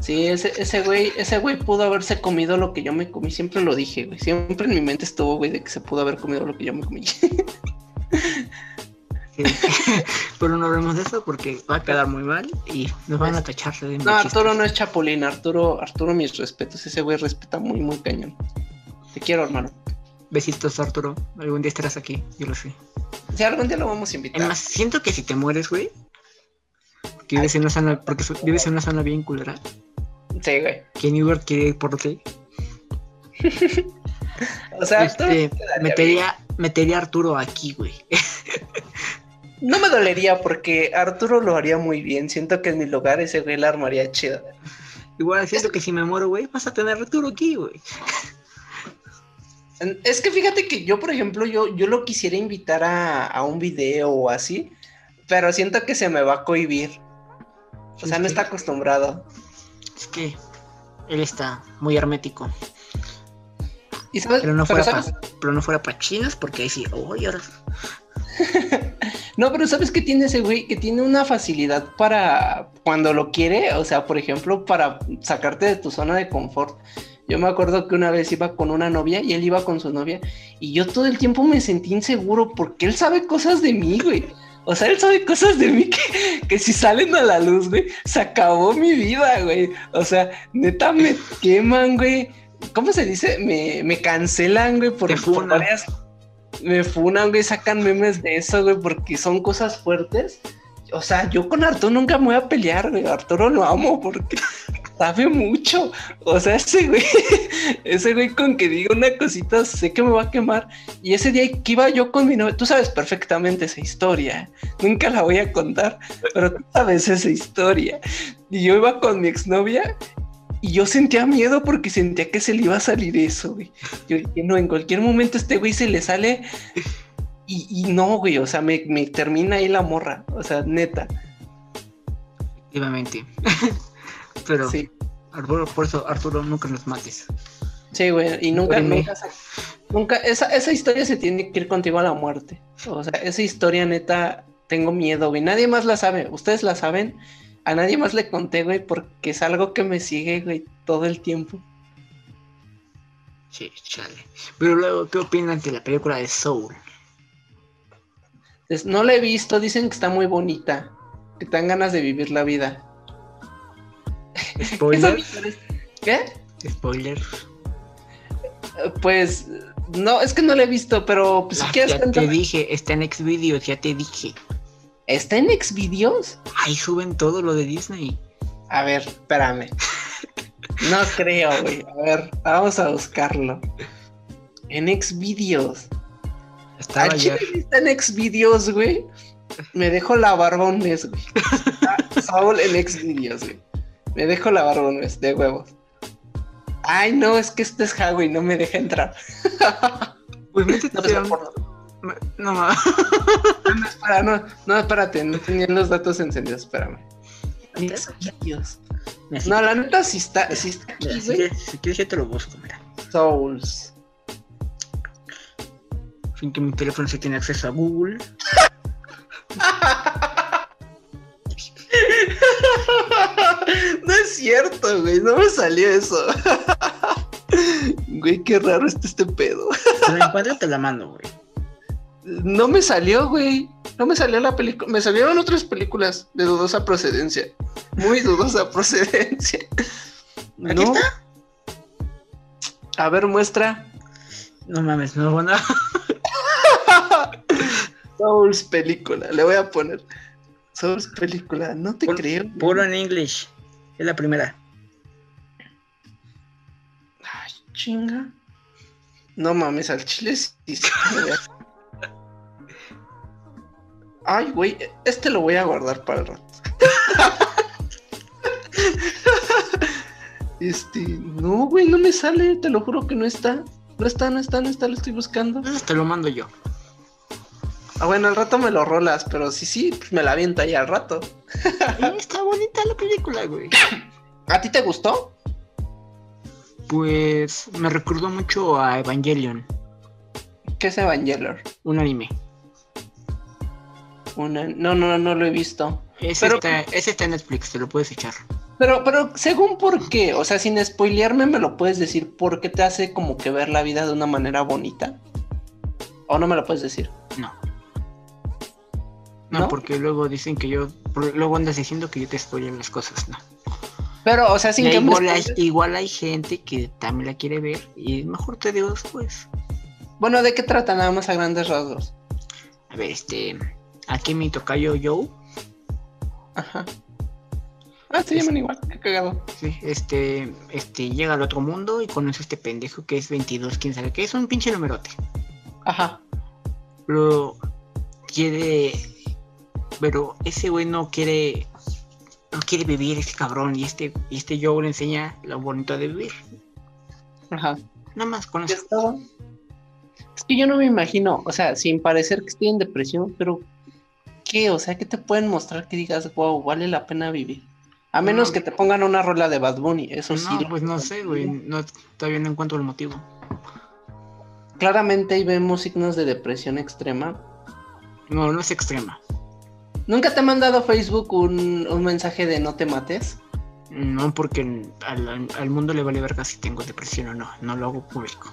Sí, ese, ese güey, ese güey pudo haberse comido lo que yo me comí, siempre lo dije, güey. Siempre en mi mente estuvo, güey, de que se pudo haber comido lo que yo me comí. Pero no hablemos de eso porque va a quedar muy mal y nos van a tachar de No. Arturo no es chapulín, Arturo, Arturo, mis respetos, ese güey respeta muy, muy cañón. Te quiero, hermano. Besitos, Arturo. Algún día estarás aquí, yo lo sé. Si algún día lo vamos a invitar. Además, siento que si te mueres, güey. Porque vives en una zona, porque vives en una zona bien culera. Sí, güey. Que New York quiere ir por ti. O sea, Este, metería, metería a Arturo aquí, güey. No me dolería porque Arturo lo haría muy bien. Siento que en mi lugar ese güey la armaría chido. Igual siento que si me muero, güey, vas a tener a Arturo aquí, güey. Es que fíjate que yo, por ejemplo, yo, yo lo quisiera invitar a, a un video o así, pero siento que se me va a cohibir. O sea, no está acostumbrado. Es que él está muy hermético. ¿Y sabes? Pero no pero fuera, sabes- para, pero no fuera para chinos, porque ahí sí, oh, ahora. No, pero ¿sabes qué tiene ese güey? Que tiene una facilidad para cuando lo quiere, o sea, por ejemplo, para sacarte de tu zona de confort. Yo me acuerdo que una vez iba con una novia y él iba con su novia y yo todo el tiempo me sentí inseguro porque él sabe cosas de mí, güey. O sea, él sabe cosas de mí que, que si salen a la luz, güey, se acabó mi vida, güey. O sea, neta me queman, güey. ¿Cómo se dice? Me, me cancelan, güey, por, por varias me funan, güey, sacan memes de eso, güey, porque son cosas fuertes. O sea, yo con Arturo nunca me voy a pelear, güey. Arturo lo amo porque sabe mucho. O sea, ese güey, ese güey con que diga una cosita, sé que me va a quemar. Y ese día que iba yo con mi novia, tú sabes perfectamente esa historia. Nunca la voy a contar, pero tú sabes esa historia. Y yo iba con mi exnovia y yo sentía miedo porque sentía que se le iba a salir eso, güey. Yo dije, no, en cualquier momento este güey se le sale y, y no, güey, o sea, me, me termina ahí la morra, o sea, neta. Efectivamente. Pero, Sí, Arturo, por eso, Arturo, nunca nos mates. sí, güey, y nunca, nunca, nunca, esa, esa historia se tiene que ir contigo a la muerte. O sea, esa historia, neta, tengo miedo, güey. Nadie más la sabe, ustedes la saben. A nadie más le conté, güey, porque es algo que me sigue, güey, todo el tiempo. Sí, chale. Pero luego, ¿qué opinan de la película de Soul? Es- no la he visto, dicen que está muy bonita, que te dan ganas de vivir la vida. Esa Spoiler. vida es- ¿Qué? Spoiler. Eh, Pues no, es que no la he visto, pero pues, si Ah, quieres ya te dije, está en Xvideos, ya te dije. ¿Está en Xvideos? Ahí suben todo lo de Disney. A ver, espérame. No creo, güey. A ver, vamos a buscarlo. En Xvideos. Estaba ¿A ayer. Chile está en Xvideos, güey? Me dejo la barba un mes, güey. Saúl en Xvideos, güey. Me dejo la barba un mes, de huevos. Ay, no, es que este es Huawei, no me deja entrar. Pues métete, No, pero- por- no, no, espera, no, no, espérate, no tenían los datos encendidos, espérame. No, la neta sí está, sí está mira, aquí, si, quieres, si quieres, ya te lo busco, mira. Souls. Sin que mi teléfono se tiene acceso a Google. No es cierto, güey, no me salió eso. Güey, qué raro está este pedo. Encuentro, te la mando, güey. No me salió, güey. No me salió la película, me salieron otras películas de dudosa procedencia. Muy dudosa procedencia. ¿Aquí está? A ver, muestra. No mames, no a... Souls película, le voy a poner. Souls película, no te creo. Puro en English. Es la primera. Ay, chinga. No mames, al chile sí. Ay, güey, este lo voy a guardar para el rato. este, no, güey, no me sale, te lo juro que no está. No está, no está, no está, lo estoy buscando. Entonces te lo mando yo. Ah, bueno, al rato me lo rolas, pero sí, sí, pues me la avienta ahí al rato. está bonita la película, güey. ¿A ti te gustó? Pues me recordó mucho a Evangelion, ¿Qué es Evangelion? un anime. Una... No, no, no lo he visto. Ese, Pero- está, ese está en Netflix, te lo puedes echar. Pero, pero, según por qué, o sea, sin spoilearme, me lo puedes decir por qué te hace como que ver la vida de una manera bonita. O no me lo puedes decir. No. No, ¿No? porque luego dicen que yo. Luego andas diciendo que yo te spoileo las cosas, no. Pero, o sea, sin que me igual, hay, spoiles- igual hay gente que también la quiere ver y mejor te digo después. Bueno, ¿de qué trata nada más a grandes rasgos? A ver, este. Aquí mi tocayo Joe. Ajá. Ah, se llaman igual, qué cagado. Sí, este, este llega al otro mundo y conoce a este pendejo que es 22, quién sabe qué, es un pinche numerote. Ajá. Pero quiere, pero ese güey no quiere, no quiere vivir ese cabrón y este, y este Joe le enseña lo bonito de vivir. Ajá. Nada más con eso. Es que yo no me imagino, o sea, sin parecer que estoy en depresión, pero ¿qué? O sea, ¿qué te pueden mostrar que digas, wow, vale la pena vivir? A menos No. que te pongan una rola de Bad Bunny, eso sí. No, pues no sé, güey, no, todavía no encuentro el motivo. Claramente ahí vemos signos de depresión extrema. No, no es extrema. ¿Nunca te ha mandado Facebook un, un mensaje de no te mates? No, porque al, al- al mundo le vale verga si tengo depresión o no, no lo hago público.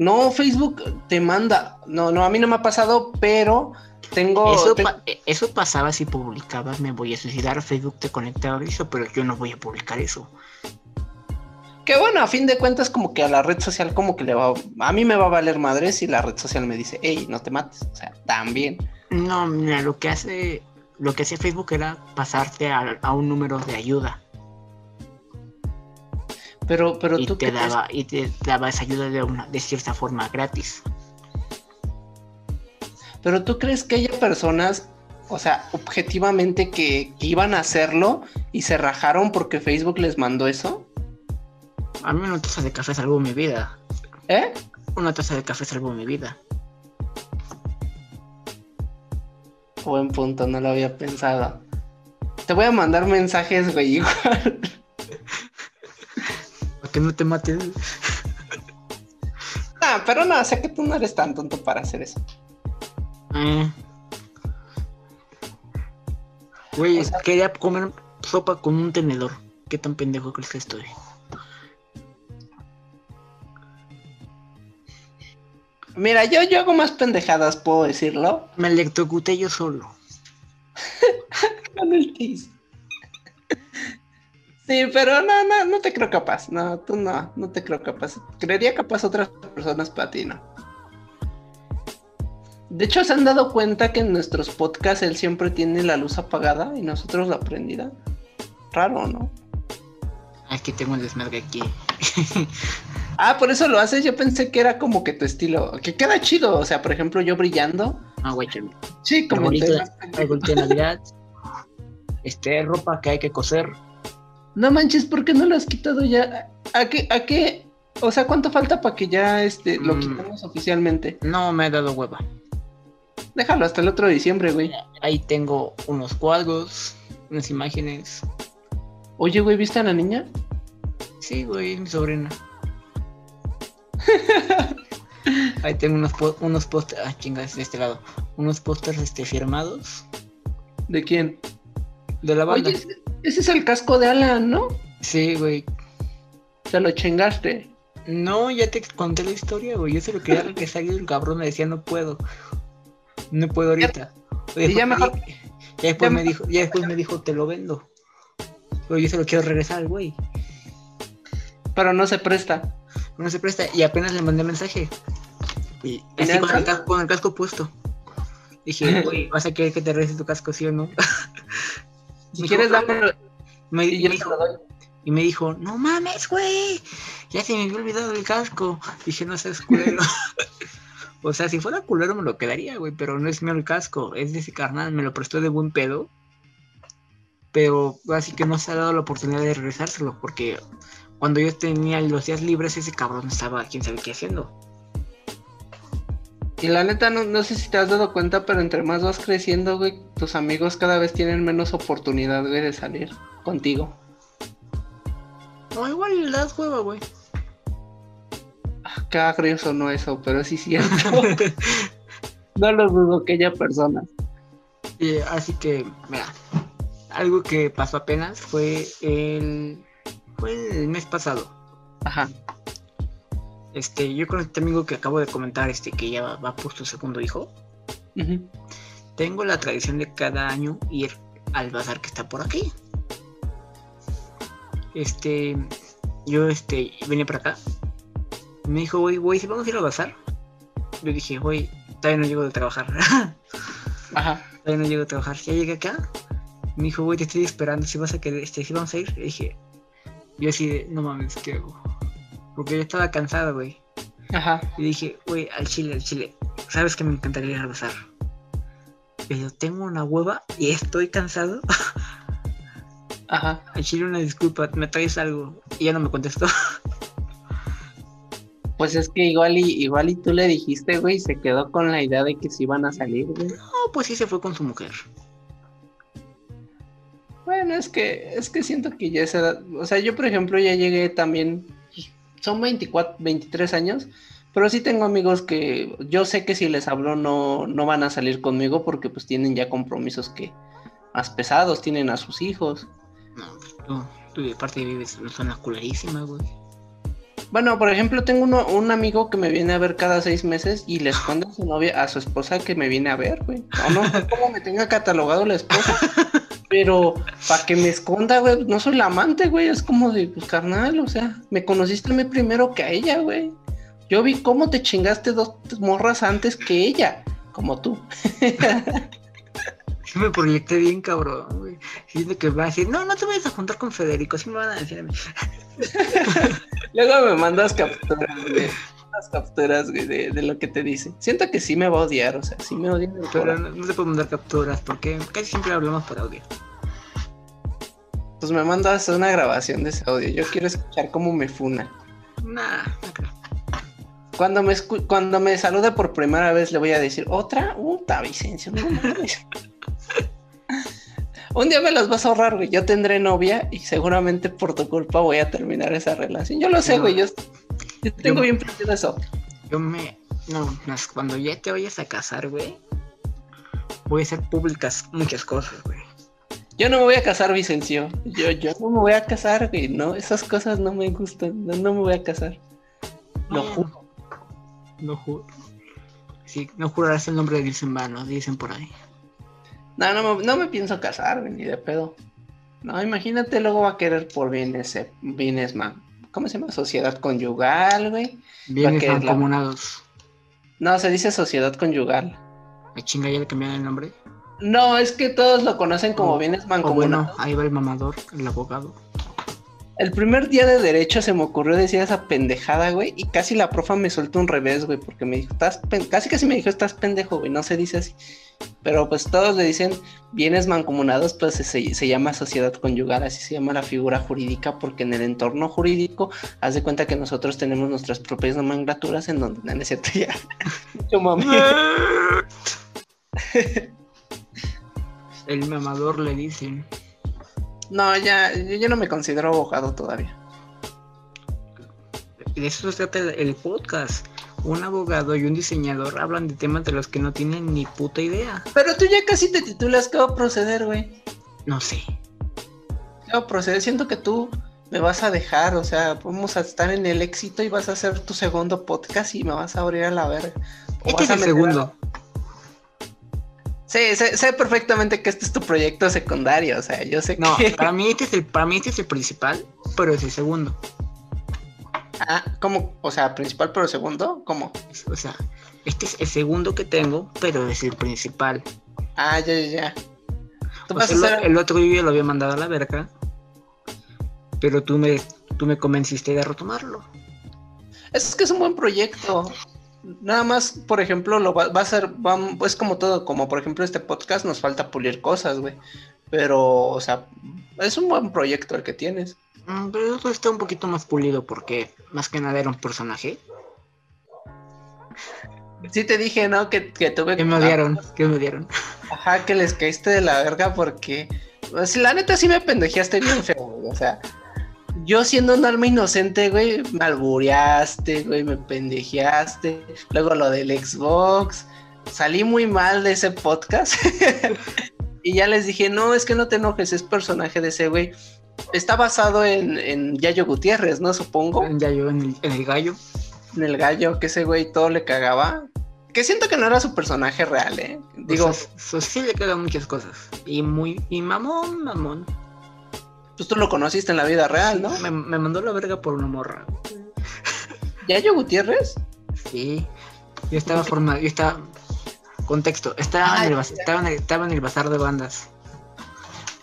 No, Facebook te manda. No, no, a mí no me ha pasado, pero tengo. Eso, te- pa- eso pasaba si publicabas me voy a suicidar, Facebook te conectaba a eso, pero yo no voy a publicar eso. Que bueno, a fin de cuentas, como que a la red social, como que le va. A mí me va a valer madre si la red social me dice, hey, no te mates. O sea, también. No, mira, lo que hace, lo que hacía Facebook era pasarte a, a un número de ayuda Pero, pero y tú te daba, y te daba esa ayuda de una, de cierta forma gratis. Pero tú crees que haya personas, o sea, objetivamente que, que iban a hacerlo y se rajaron porque Facebook les mandó eso? A mí una taza de café salvó mi vida. ¿Eh? Una taza de café salvó mi vida. Buen punto, no lo había pensado. Te voy a mandar mensajes, güey, igual. Que no te mates. Ah, pero no, o sea que tú no eres tan tonto para hacer eso. Eh. Güey, O sea- quería comer sopa con un tenedor. ¿Qué tan pendejo crees que estoy? Mira, yo, yo hago más pendejadas, puedo decirlo. Me electrocuté yo solo. Con el tis. Sí, pero no, no, no te creo capaz. No, tú no, no te creo capaz. Creería capaz otras personas para ti, no. De hecho, ¿se han dado cuenta que en nuestros podcasts él siempre tiene la luz apagada y nosotros la prendida? Raro, ¿no? Aquí tengo un desmadre aquí. Ah, por eso lo haces. Yo pensé que era como que tu estilo. Que queda chido. O sea, por ejemplo, yo brillando. Ah, güey, chale. Sí, como arbolito de Navidad. Este, ropa que hay que coser. No manches, ¿por qué no lo has quitado ya? ¿A qué? ¿A qué? O sea, ¿cuánto falta para que ya este, lo Mm. quitemos oficialmente? No me ha dado hueva. Déjalo hasta el otro diciembre, güey. Ahí tengo unos cuadros, unas imágenes. Oye, güey, ¿viste a la niña? Sí, güey, es mi sobrina. Ahí tengo unos, po- unos pósters. Ah, chingas, de este lado. Unos pósters este, firmados ¿De quién? De la banda. Oye, ese, ese es el casco de Alan, ¿no? Sí, güey. Te lo chingaste. No, ya te conté la historia, güey. Yo se lo quería regresar y el cabrón me decía, no puedo. No puedo ahorita. Y ya mejor. Ya después, ya me dijo, ya después me dijo, te lo vendo. Pero yo se lo quiero regresar güey. Pero no se presta. No se presta. Y apenas le mandé mensaje. Y así ¿En con el, el casco, con el casco puesto. Dije, güey, ¿vas a querer que te regrese tu casco, sí o no? Si quieres, dámelo. Me, Y yo dijo, y me dijo, no mames, güey. Ya se me había olvidado el casco. Dije, no seas culero. o sea, si fuera culero me lo quedaría, güey. Pero no es mío el casco. Es de ese carnal. Me lo prestó de buen pedo. Pero así que no se ha dado la oportunidad de regresárselo. Porque cuando yo tenía los días libres, ese cabrón estaba quién sabe qué haciendo. Y la neta, no, no sé si te has dado cuenta, pero entre más vas creciendo, güey, tus amigos cada vez tienen menos oportunidad, güey, de salir contigo. No, igual le das juego, güey. Qué agrio sonó eso, pero sí es cierto. no lo dudo que haya personas. Y, así que, mira, algo que pasó apenas fue el, fue el mes pasado. Ajá. Este, yo con este amigo que acabo de comentar, este, que ya va, va por su segundo hijo, tengo la tradición de cada año ir al bazar que está por aquí. Este, yo, este, venía para acá. Me dijo, güey, güey, si vamos a ir al bazar. Yo dije, güey, todavía no llego de trabajar. Ajá. Todavía no llego a trabajar. Ya llegué acá. Me dijo, güey, te estoy esperando. Si vas a querer, este, si vamos a ir. Le dije, yo así de, no mames, ¿qué hago? Porque yo estaba cansado, güey. Ajá. Y dije, güey, al chile, al chile. Sabes que me encantaría ir al bazar. Pero tengo una hueva y estoy cansado. Ajá. Al chile, una disculpa, me traes algo. Y ya no me contestó. Pues es que igual y igual y tú le dijiste, güey, y se quedó con la idea de que se iban a salir, güey. No, pues sí se fue con su mujer. Bueno, es que es que siento que ya esa edad, o sea, yo por ejemplo ya llegué también son 24, 23 años, pero sí tengo amigos que yo sé que si les hablo no no van a salir conmigo porque pues tienen ya compromisos que más pesados, tienen a sus hijos. No, tú, tú de parte vives en una zona culerísima, güey. Bueno, por ejemplo, tengo uno, un amigo que me viene a ver cada seis meses y le esconde a su novia, a su esposa que me viene a ver, güey. O no sé cómo me tenga catalogado la esposa. Pero para que me esconda, güey, no soy la amante, güey. Es como de, pues carnal, o sea, me conociste a mí primero que a ella, güey. Yo vi cómo te chingaste dos morras antes que ella, como tú. Sí me proyecté bien, cabrón, güey. Siento que va a decir, no, no te vayas a juntar con Federico. Sí me van a decir a mí. Luego me mandas capturas, güey. Las capturas, güey, de, de lo que te dice. Siento que sí me va a odiar, o sea, sí me odia. Pero no, no te puedo mandar capturas porque casi siempre hablamos por audio. Pues me mandas una grabación de ese audio. Yo quiero escuchar cómo me funa. Nah, no creo. Cuando me, escu- cuando me salude por primera vez le voy a decir, ¿otra? Puta, Vicencio, no mames. Un día me las vas a ahorrar, güey. Yo tendré novia y seguramente por tu culpa voy a terminar esa relación. Yo lo sé, No. güey. Yo, yo tengo Yo- bien presente eso. Yo me. No, cuando ya te vayas a casar, güey, voy a hacer públicas muchas cosas, güey. Yo no me voy a casar, Vicencio. Yo, yo no me voy a casar, güey. No, esas cosas no me gustan. No, no me voy a casar. Lo No. juro. No juro. Sí, no jurarás el nombre de Dios en vano, dicen por ahí. No, no, me- no me pienso casar, güey, ni de pedo. No, imagínate, luego va a querer por bienes, eh, bienes, man. ¿Cómo se llama? Sociedad conyugal, güey. Bienes que la- mancomunados. No, se dice sociedad conyugal. Me chinga, ya le cambiaron el nombre. No, es que todos lo conocen como O- bienes mancomunados. bueno, ahí va el mamador, el abogado. El primer día de derecho se me ocurrió decir esa pendejada, güey, y casi la profa me soltó un revés, güey, porque me dijo, estás pen-", casi casi me dijo, estás pendejo, güey, no se dice así. Pero pues todos le dicen bienes mancomunados, pues se, se llama sociedad conyugal, así se llama la figura jurídica, porque en el entorno jurídico, haz de cuenta que nosotros tenemos nuestras propias nomenclaturas en donde, no, no es cierto, ya. Mami. el mamador le dicen. No, ya, yo, yo no me considero abogado todavía. De eso se trata el, el podcast. Un abogado y un diseñador hablan de temas de los que no tienen ni puta idea. Pero tú ya casi te titulas, ¿qué va a proceder, güey? No sé. ¿Qué va a proceder? Siento que tú me vas a dejar, o sea, vamos a estar en el éxito y vas a hacer tu segundo podcast y me vas a abrir a la verga. O Este vas es a el segundo. a- Sí, sé, sé perfectamente que este es tu proyecto secundario, o sea, yo sé No, que... para mí este es el, para mí este es el principal, pero es el segundo. Ah, ¿cómo? O sea, principal pero segundo, ¿cómo? O sea, este es el segundo que tengo, pero es el principal. Ah, ya, ya, ya. Tú O vas sea, a el, hacer... el otro yo lo había mandado a la verga, pero tú me, tú me convenciste de retomarlo. Es que es un buen proyecto. Nada más, por ejemplo, lo va, va a ser, va- es como todo, como por ejemplo este podcast nos falta pulir cosas, güey. Pero, o sea, es un buen proyecto el que tienes. Mm, Pero otro está un poquito más pulido porque más que nada era un personaje. Sí te dije, ¿no? Que, que tuve Que me odiaron, que me odiaron. Ajá, que les caíste de la verga porque. Pues, la neta sí me pendejeaste bien feo, güey. O sea, yo siendo un alma inocente, güey, me albureaste, güey, me pendejeaste. Luego lo del Xbox. Salí muy mal de ese podcast. y ya les dije, no, es que no te enojes, es personaje de ese güey. Está basado en, en Yayo Gutiérrez, ¿no? Supongo. En el, en el gallo. En el gallo, que ese güey todo le cagaba. Que siento que no era su personaje real, ¿eh? Digo, O sea, so- sí le cagan muchas cosas. Y muy, y mamón, mamón. pues tú lo conociste en la vida real, ¿no? Me, me mandó la verga por una morra. ¿Yayo Gutiérrez? Sí. Yo estaba formado, yo estaba. Contexto, estaba, en el, estaba, en el, estaba en el bazar de bandas.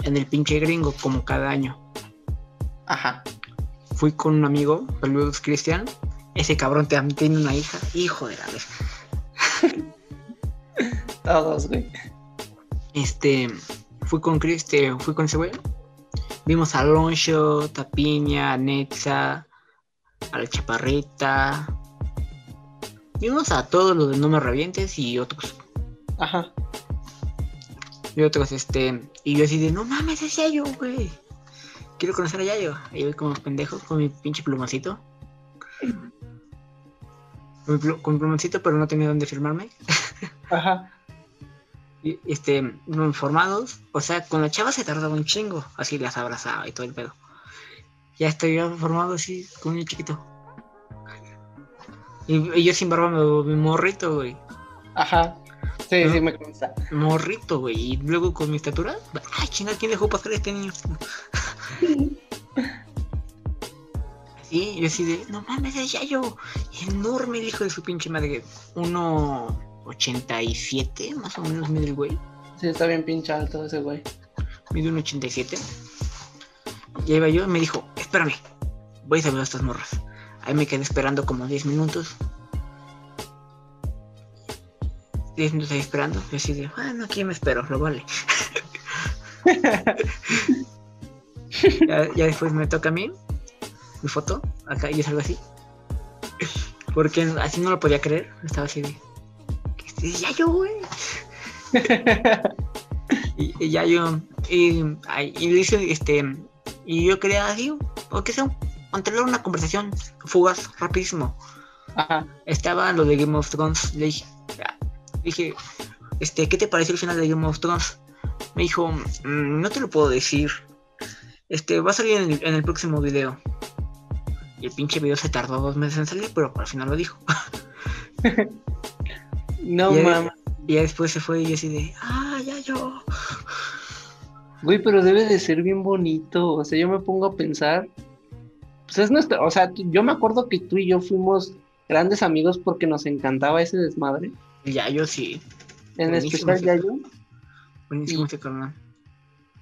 En el pinche gringo, como cada año. Ajá. Fui con un amigo, saludos Cristian. Ese cabrón te- tiene una hija. Hijo de la vez. Todos, güey. Este. Fui con Cristian, fui con ese güey. Vimos a Loncho, Tapiña, a Netza, a la Chaparrita. Vimos a todos los de No Me Revientes y otros. Ajá. Y otros, este. Y yo así de, no mames, es Yayo, güey. Quiero conocer a Yayo. Y yo como pendejo con mi pinche plumacito. Con mi, con mi plumacito, pero no tenía dónde firmarme. Ajá. Y, este, no informados. O sea, con la chava se tardaba un chingo. Así las abrazaba y todo el pedo. Ya estoy yo formado así, con un chiquito. Y, y yo sin barba me mi morrito, güey. Ajá. Sí, sí, me consta. Morrito, güey. Y luego con mi estatura. Ay, chingada, ¿quién dejó pasar a este niño? Sí, yo así de, no mames, es Yayo. Enorme el hijo de su pinche madre. 1.87, más o menos mide el güey. Sí, está bien pinche alto ese güey. Mide 1.87. Y ahí iba yo y me dijo, espérame, voy a saludar a estas morras. Ahí me quedé esperando como 10 minutos. 10 minutos ahí esperando. Yo así de, bueno, aquí me espero, lo vale. ya, ya después me toca a mí mi foto, acá y es algo así. Porque así no lo podía creer. Estaba así de, "¿Qué es Yayo, güey? y, y Yayo, y, y le hice, este, y yo quería así, o sea, mantener una conversación fugaz, rapidísimo. Ajá. Estaba lo de Game of Thrones, le dije, ah, dije, este, ¿qué te pareció el final de Game of Thrones? Me dijo, "Mm, no te lo puedo decir. Este, va a salir en el, en el próximo video. Y el pinche video se tardó dos meses en salir, pero al final lo dijo. No mames. Y ya después se fue y yo así de, ah, ya yo. Güey, pero debe de ser bien bonito. O sea, yo me pongo a pensar. Pues es nuestra. O sea, yo me acuerdo que tú y yo fuimos grandes amigos porque nos encantaba ese desmadre. Ya yo sí. En Buenísimo, especial sí. ya yo. Buenísimo ese carnal.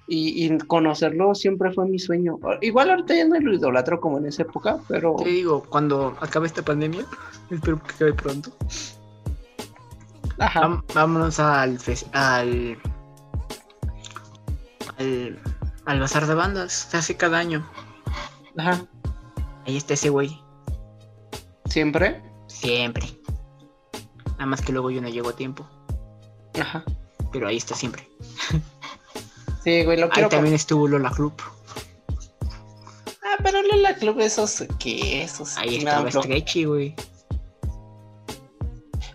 Y, y conocerlo siempre fue mi sueño. Igual ahorita ya no lo idolatro como en esa época, pero. Te digo, cuando acabe esta pandemia, espero que acabe pronto. Ajá. Vámonos al, al al al bazar de bandas. Se hace cada año. Ajá. Ahí está ese güey. Siempre. Siempre. Nada más que luego yo no llego a tiempo. Ajá. Pero ahí está siempre. Sí, güey, lo Ahí quiero. también estuvo Lola Club. Ah, pero Lola Club, esos. ¿Qué? Esos. Ahí estaba Stretchy, güey.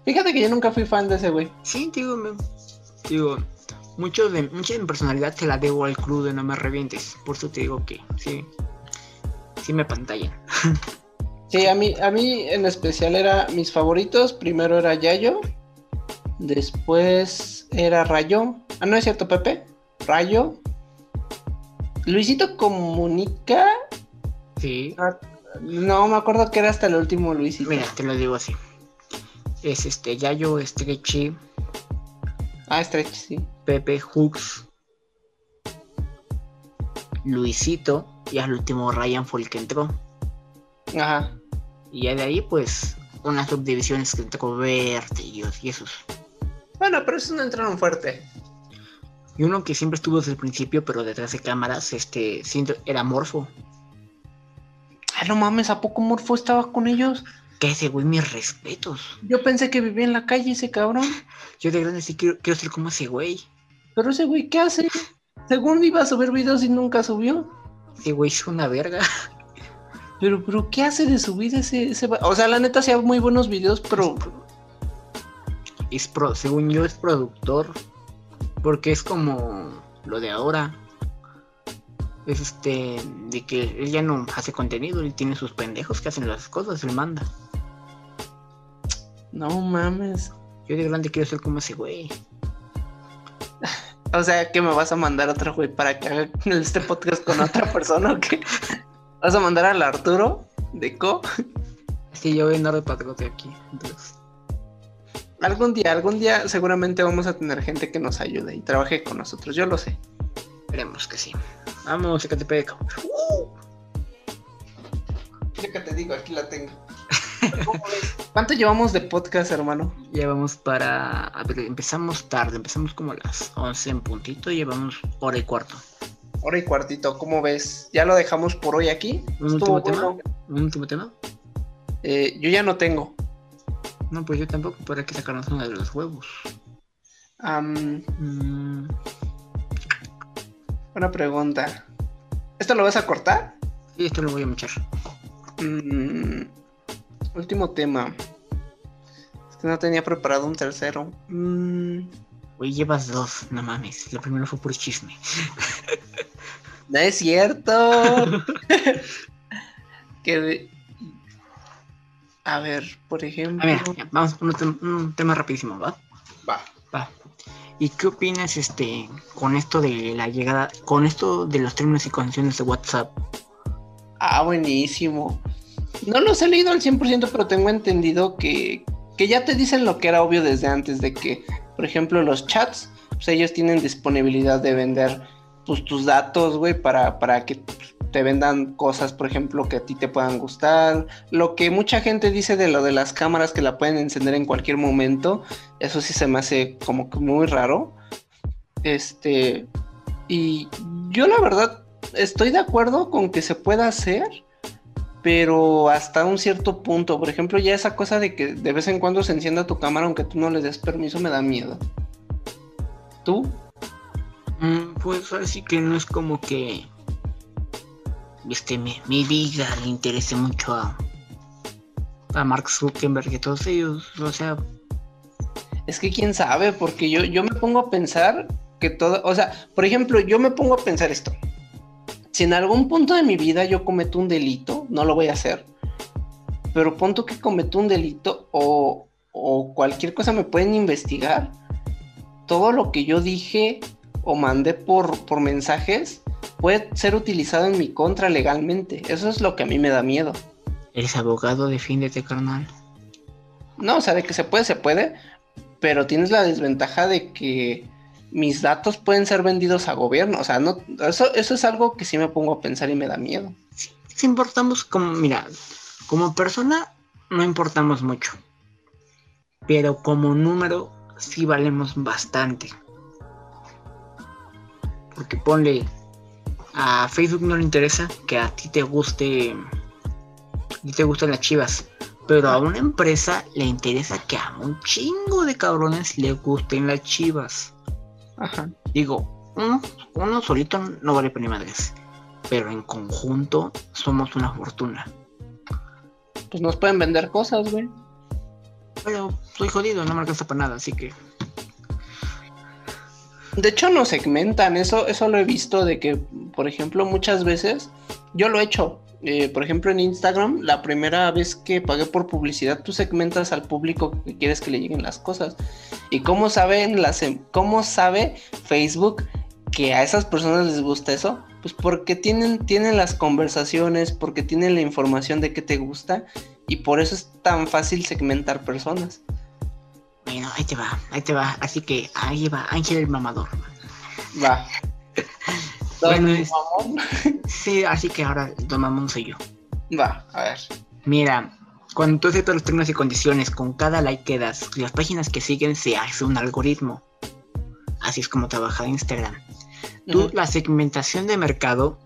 Fíjate que yo nunca fui fan de ese güey. Sí, digo, me- digo, mucho de, mucha de mi personalidad se la debo al club de No Me Revientes. Por eso te digo que sí, sí me pantallan. Sí, a mí, a mí en especial era mis favoritos. Primero era Yayo. Después era Rayo. Ah, no es cierto, Pepe. Rayo. Luisito Comunica. Sí. Ah, no, me acuerdo que era hasta el último Luisito. Mira, te lo digo así. Es este Yayo, Stretchy, Ah, Stretch, sí. Pepe, Hooks, Luisito y al último Ryan fue el que entró. Ajá. Y ya de ahí, pues, unas subdivisiones que entró Verte y y esos. Bueno, pero esos no entraron fuerte. Y uno que siempre estuvo desde el principio, pero detrás de cámaras, este, siento- era Morfo. Ah, no mames, ¿a poco Morfo estaba con ellos? Que ese güey, mis respetos. Yo pensé que vivía en la calle ese cabrón. Yo de grande sí quiero, quiero ser como ese güey. Pero ese güey, ¿qué hace? Según iba a subir videos y nunca subió. Ese güey es una verga. Pero, pero, ¿qué hace de su vida ese, ese O sea, la neta hacía muy buenos videos, pero. Es pro, según yo es productor. Porque es como lo de ahora. Es este, de que él ya no hace contenido, él tiene sus pendejos que hacen las cosas, él manda. No mames. Yo de grande quiero ser como ese güey. O sea, que me vas a mandar otro güey para que haga este podcast con otra persona o qué? ¿Vas a mandar al Arturo de Co? Que yo voy a andar de patrote aquí. Entonces, Algún día, algún día seguramente vamos a tener gente que nos ayude y trabaje con nosotros, yo lo sé. esperemos que sí. Vamos, Ecatepec. te digo, aquí la tengo. ¿Cuánto llevamos de podcast, hermano? Ya vamos para. A ver, empezamos tarde, empezamos como a las 11 en puntito y llevamos hora y cuarto. Hora y cuartito, ¿cómo ves? ¿Ya lo dejamos por hoy aquí? ¿Un Estuvo último tema? bueno. ¿Un último tema? Eh, yo ya no tengo. No, pues yo tampoco, pero hay que sacarnos uno de los huevos. Mm, buena pregunta. ¿Esto lo vas a cortar? y esto lo voy a echar. Mm, último tema. Es que no tenía preparado un tercero. Mm, Hoy llevas dos, no mames. Lo primero fue por chisme. No es cierto. que de- A ver, por ejemplo. A ver, ya, vamos por un, tem- un tema rapidísimo, ¿va? Va. Va. ¿Y qué opinas este con esto de la llegada, con esto de los términos y condiciones de WhatsApp? Ah, buenísimo. No los he leído al 100%, pero tengo entendido que, que ya te dicen lo que era obvio desde antes, de que, por ejemplo, los chats, pues ellos tienen disponibilidad de vender pues, tus datos, güey, para, para que te vendan cosas, por ejemplo, que a ti te puedan gustar. Lo que mucha gente dice de lo de las cámaras que la pueden encender en cualquier momento, eso sí se me hace como que muy raro. Este, y yo la verdad estoy de acuerdo con que se pueda hacer, pero hasta un cierto punto. Por ejemplo, ya esa cosa de que de vez en cuando se encienda tu cámara aunque tú no le des permiso me da miedo. ¿Tú? Mm, pues ahora sí que no es como que este mi, mi vida le interese mucho a, a Mark Zuckerberg y todos ellos. O sea, Es que quién sabe, porque yo, yo me pongo a pensar que todo, o sea, por ejemplo, yo me pongo a pensar esto. Si en algún punto de mi vida yo cometo un delito, no lo voy a hacer, pero punto que cometo un delito o, o cualquier cosa me pueden investigar, todo lo que yo dije o mandé por, por mensajes puede ser utilizado en mi contra legalmente. Eso es lo que a mí me da miedo. eres abogado, defiéndete, carnal. No, o sea, de que se puede, se puede, pero tienes la desventaja de que mis datos pueden ser vendidos a gobierno. O sea, no, eso, eso es algo que sí me pongo a pensar y me da miedo. Si importamos como, mira, como persona no importamos mucho. Pero como número sí valemos bastante. Porque ponle, a Facebook no le interesa que a ti te guste, ti te gustan las chivas. Pero a una empresa le interesa que a un chingo de cabrones le gusten las chivas. Ajá. Digo, uno, uno solito no vale para ni madres. Pero en conjunto somos una fortuna. Pues nos pueden vender cosas, güey. Pero soy jodido, no me alcanza para nada, así que. De hecho, nos segmentan. Eso, eso lo he visto de que, por ejemplo, muchas veces yo lo he hecho. eh, por ejemplo, en Instagram, la primera vez que pagué por publicidad, tú segmentas al público que quieres que le lleguen las cosas. ¿Y cómo saben las, em- cómo sabe Facebook que a esas personas les gusta eso? Pues porque tienen, tienen las conversaciones, porque tienen la información de qué te gusta y por eso es tan fácil segmentar personas. Bueno, ahí te va, ahí te va. Así que ahí va Ángel el mamador. Va. Bueno, es- Mamón. Sí, así que ahora Don Mamón soy yo. Va, a ver. Mira, cuando tú aceptas los términos y condiciones, con cada like que das, las páginas que siguen se hace un algoritmo. Así es como trabaja Instagram. Tú, la segmentación de mercado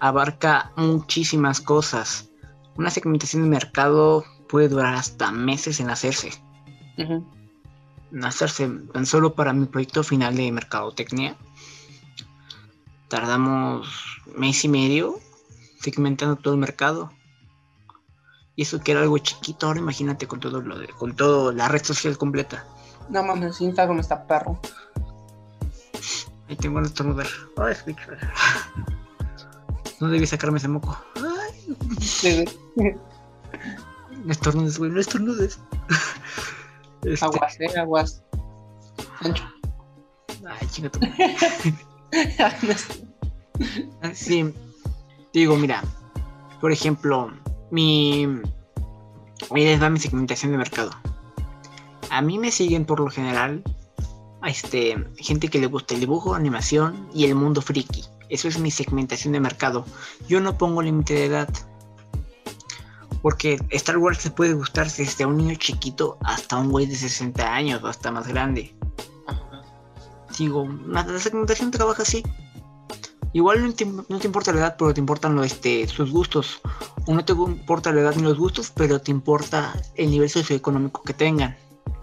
abarca muchísimas cosas. Una segmentación de mercado puede durar hasta meses en hacerse. Hacerse tan solo para mi proyecto final de mercadotecnia. Tardamos mes y medio segmentando todo el mercado. Y eso que era algo chiquito, ahora imagínate con todo lo de, con todo la red social completa. No mames, Instagram está perro. Ahí tengo un estornudar. Ay. No debí sacarme ese moco. Ay, estornudes, güey, no estornudes. Este, Aguas, eh, aguas. Ancho. Ay, chinga tu Sí, digo, mira, por ejemplo, mi. Ahí les va mi segmentación de mercado. A mí me siguen por lo general este, gente que le gusta el dibujo, animación y el mundo friki. Eso es mi segmentación de mercado. Yo no pongo límite de edad. Porque Star Wars se puede gustar desde un niño chiquito hasta un güey de 60 años o hasta más grande. Digo, la, segmentación trabaja así. Igual no te, no te importa la edad, pero te importan lo, este, sus gustos. O no te importa la edad ni los gustos, pero te importa el nivel socioeconómico que tengan.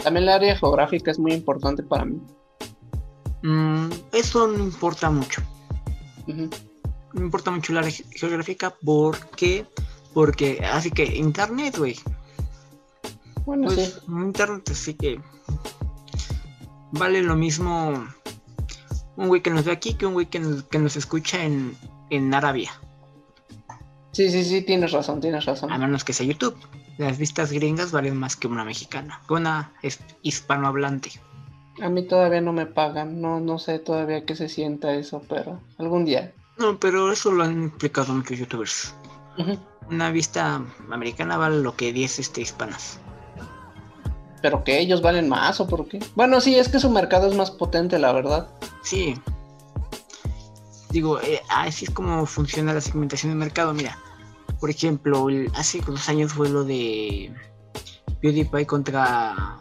También la área geográfica es muy importante para mí. Mm, eso no importa mucho. No importa mucho la área ge- geográfica porque... Porque, así que internet, güey. Bueno, Pues, sí. internet, así que... Vale lo mismo un güey que nos ve aquí que un güey que nos, que nos escucha en, en Arabia. Sí, sí, sí, tienes razón, tienes razón. A menos que sea YouTube. Las vistas gringas valen más que una mexicana, que una hispanohablante. A mí todavía no me pagan, no, no sé todavía qué se sienta eso, pero algún día. No, pero eso lo han explicado muchos youtubers. Una vista americana vale lo que 10 este, hispanas. ¿Pero que ellos valen más o por qué? Bueno, sí, es que su mercado es más potente, la verdad. Sí. Digo, eh, así es como funciona la segmentación de mercado. Mira, por ejemplo, el- hace unos años fue lo de PewDiePie contra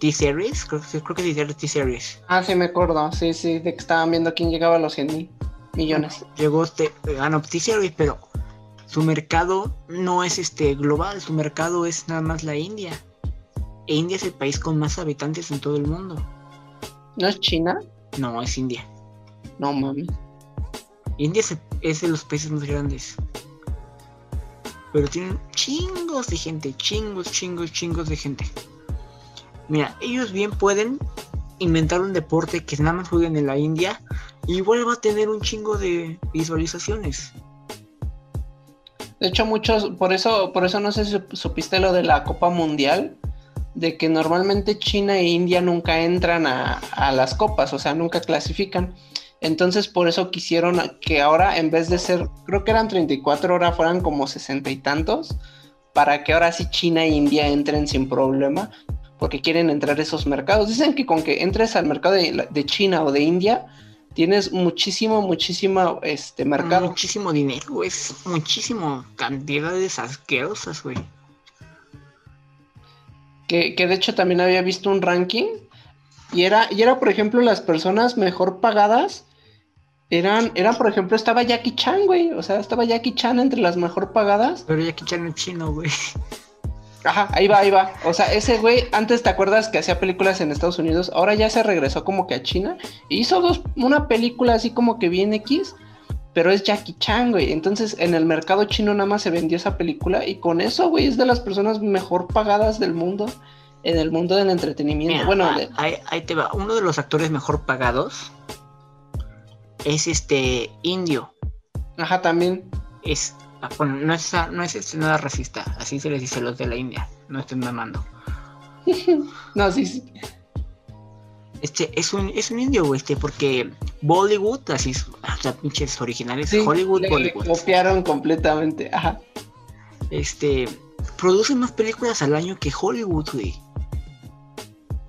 T-Series. Creo, que- creo que era T-Series. Ah, sí, me acuerdo, sí, sí, de que estaban viendo quién llegaba a los 100 mil millones. llegó este ganó T-Series, pero su mercado no es este global, su mercado es nada más la India. E India es el país con más habitantes en todo el mundo. ¿No es China? No, es India. No mames. India es, es de los países más grandes. Pero tienen chingos de gente, chingos, chingos, chingos de gente. Mira, ellos bien pueden inventar un deporte que nada más jueguen en la India y igual va a tener un chingo de visualizaciones. De hecho, muchos, por eso, por eso no sé si supiste lo de la Copa Mundial, de que normalmente China e India nunca entran a, las copas, o sea, nunca clasifican. Entonces, por eso quisieron que ahora, en vez de ser, creo que eran 34 horas, fueran como 60 y tantos, para que ahora sí China e India entren sin problema, porque quieren entrar a esos mercados. Dicen que con que entres al mercado de China o de India, tienes muchísimo, muchísimo este, mercado. Muchísimo dinero, es muchísimo cantidades asquerosas, güey. que, que de hecho también había visto un ranking y era, y era por ejemplo las personas mejor pagadas eran, eran por ejemplo estaba Jackie Chan, güey, o sea, estaba Jackie Chan entre las mejor pagadas. Pero ya quitan el chino, güey. Ajá, ahí va, ahí va. O sea, ese güey, antes te acuerdas que hacía películas en Estados Unidos, ahora ya se regresó como que a China y hizo dos, una película así como que bien X, pero es Jackie Chan, güey. Entonces, en el mercado chino nada más se vendió esa película y con eso, güey, es de las personas mejor pagadas del mundo, en el mundo del entretenimiento. Mira, bueno, ah, de- ahí, ahí te va. Uno de los actores mejor pagados es este indio. ajá, también. Es bueno, no es, no es este, nada racista, así se les dice a los de la India, no estén mamando. no, sí, sí. Este, es un, es un indio, este, porque Bollywood, así, o sea, pinches originales, Sí, Hollywood, le- le Bollywood. copiaron completamente. Ajá. Este, producen más películas al año que Hollywood, güey.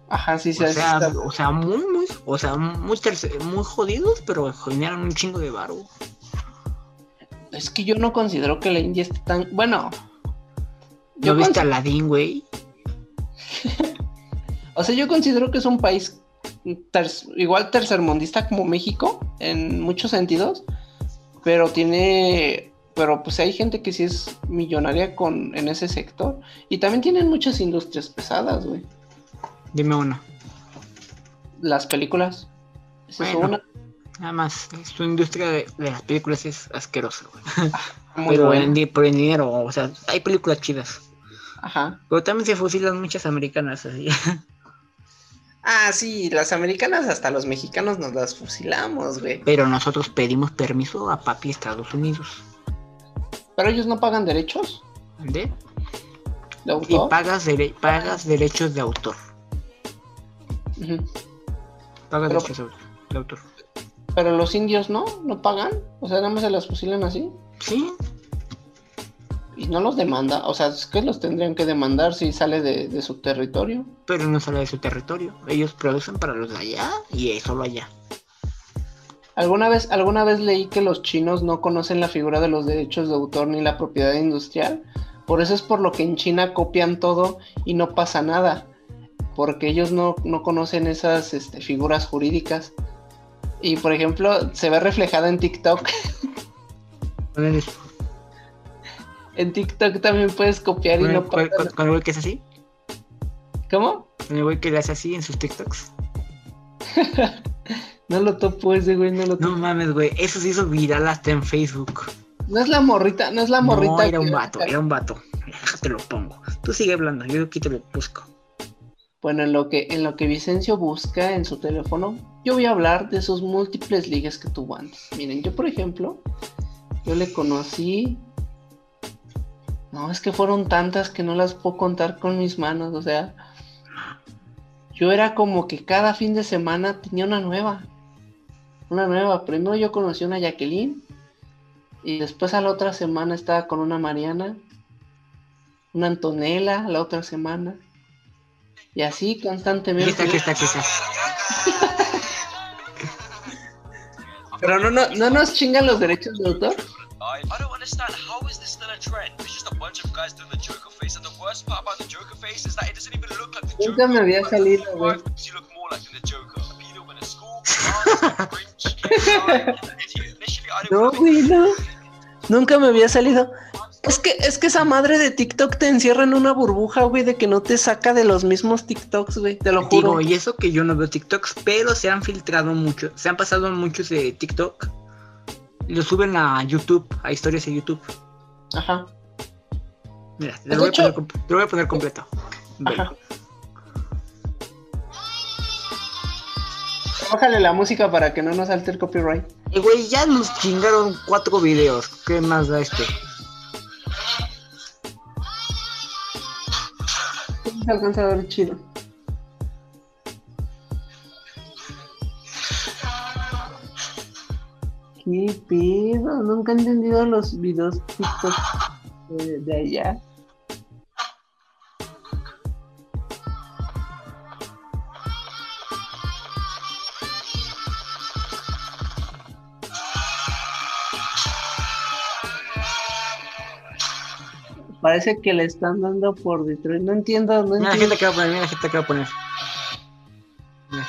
Ajá, sí, sí. O sea, o sea, muy, muy, o sea, muy, muy jodidos, pero generan un chingo de varo. Es que yo no considero que la India esté tan. Bueno. ¿No Yo viste Aladdin, güey? O sea, yo considero que es un país ter- igual tercermundista como México, en muchos sentidos, pero tiene, pero pues hay gente que sí es millonaria con, en ese sector, y también tienen muchas industrias pesadas, güey. Dime una. Las películas, esa es una Nada más, su industria de, de las películas es asquerosa, güey. muy Pero en, di- por el dinero, o sea, hay películas chidas. Ajá. Pero también se fusilan muchas americanas así. Ah, sí, las americanas hasta los mexicanos nos las fusilamos, güey. Pero nosotros pedimos permiso a papi Estados Unidos. Pero ellos no pagan derechos de Y autor. pagas, dere- pagas derechos de autor. Ujú. Pagas Pero- derechos de de autor. Pero los indios no, no pagan. O sea, nada más se las fusilan así. Sí, Y no los demanda, o sea, es que los tendrían que demandar si sale de, de su territorio. pero no sale de su territorio. Ellos producen para los de allá y solo allá. ¿Alguna vez, alguna vez leí que los chinos no conocen la figura de los derechos de autor ni la propiedad industrial. Por eso es por lo que en China copian todo y no pasa nada. Porque ellos no, no conocen esas este, figuras jurídicas. Y por ejemplo, se ve reflejada en TikTok. En TikTok también puedes copiar y no con- con- el güey que es así. ¿Cómo? Con el güey que le hace así en sus TikToks. No lo topo ese güey, no lo topo. No mames, güey. Eso se hizo viral hasta en Facebook. No es la morrita, no es la morrita. No, era un vato, era un vato. Déjate lo pongo. Tú sigue hablando, yo aquí te lo busco. Bueno, en lo que en lo que Vicencio busca en su teléfono, yo voy a hablar de sus múltiples ligas que tuvo antes. Miren, yo por ejemplo, yo le conocí. No, es que fueron tantas que no las puedo contar con mis manos, o sea, yo era como que cada fin de semana tenía una nueva. Una nueva. Primero yo conocí una Jacqueline y después a la otra semana estaba con una Mariana, una Antonella, la otra semana. Y así Aquí constantemente. está, aquí está, aquí está. Pero no, no, no nos chingan los derechos de autor. I, I don't understand. How is this still a trend? It's just a bunch of guys doing the Joker face, and the worst part about the Joker face is that it doesn't even look like the Nunca me había salido, güey. Because you look more like the Joker. School, No, güey, no. Nunca me había salido. Es que, es que esa madre de TikTok te encierra en una burbuja, güey, de que no te saca de los mismos TikToks, güey. Te lo juro. Digo, y eso que yo no veo TikToks, pero se han filtrado mucho, se han pasado muchos de TikTok. Y lo suben a YouTube, a historias de YouTube. Ajá. Mira, te De lo, voy, a poner, com- te lo voy a poner completo. Ajá. Bájale la música para que no nos salte el copyright. Y güey, ya nos chingaron cuatro videos. ¿Qué más da este? Sí, Se alcanza a ver chido. ¿Qué pedo? Nunca he entendido los videos TikTok de allá. Parece que le están dando por detrás. No entiendo, no Mira la entiendo. gente que va a poner, mira la gente que va a poner. Mira.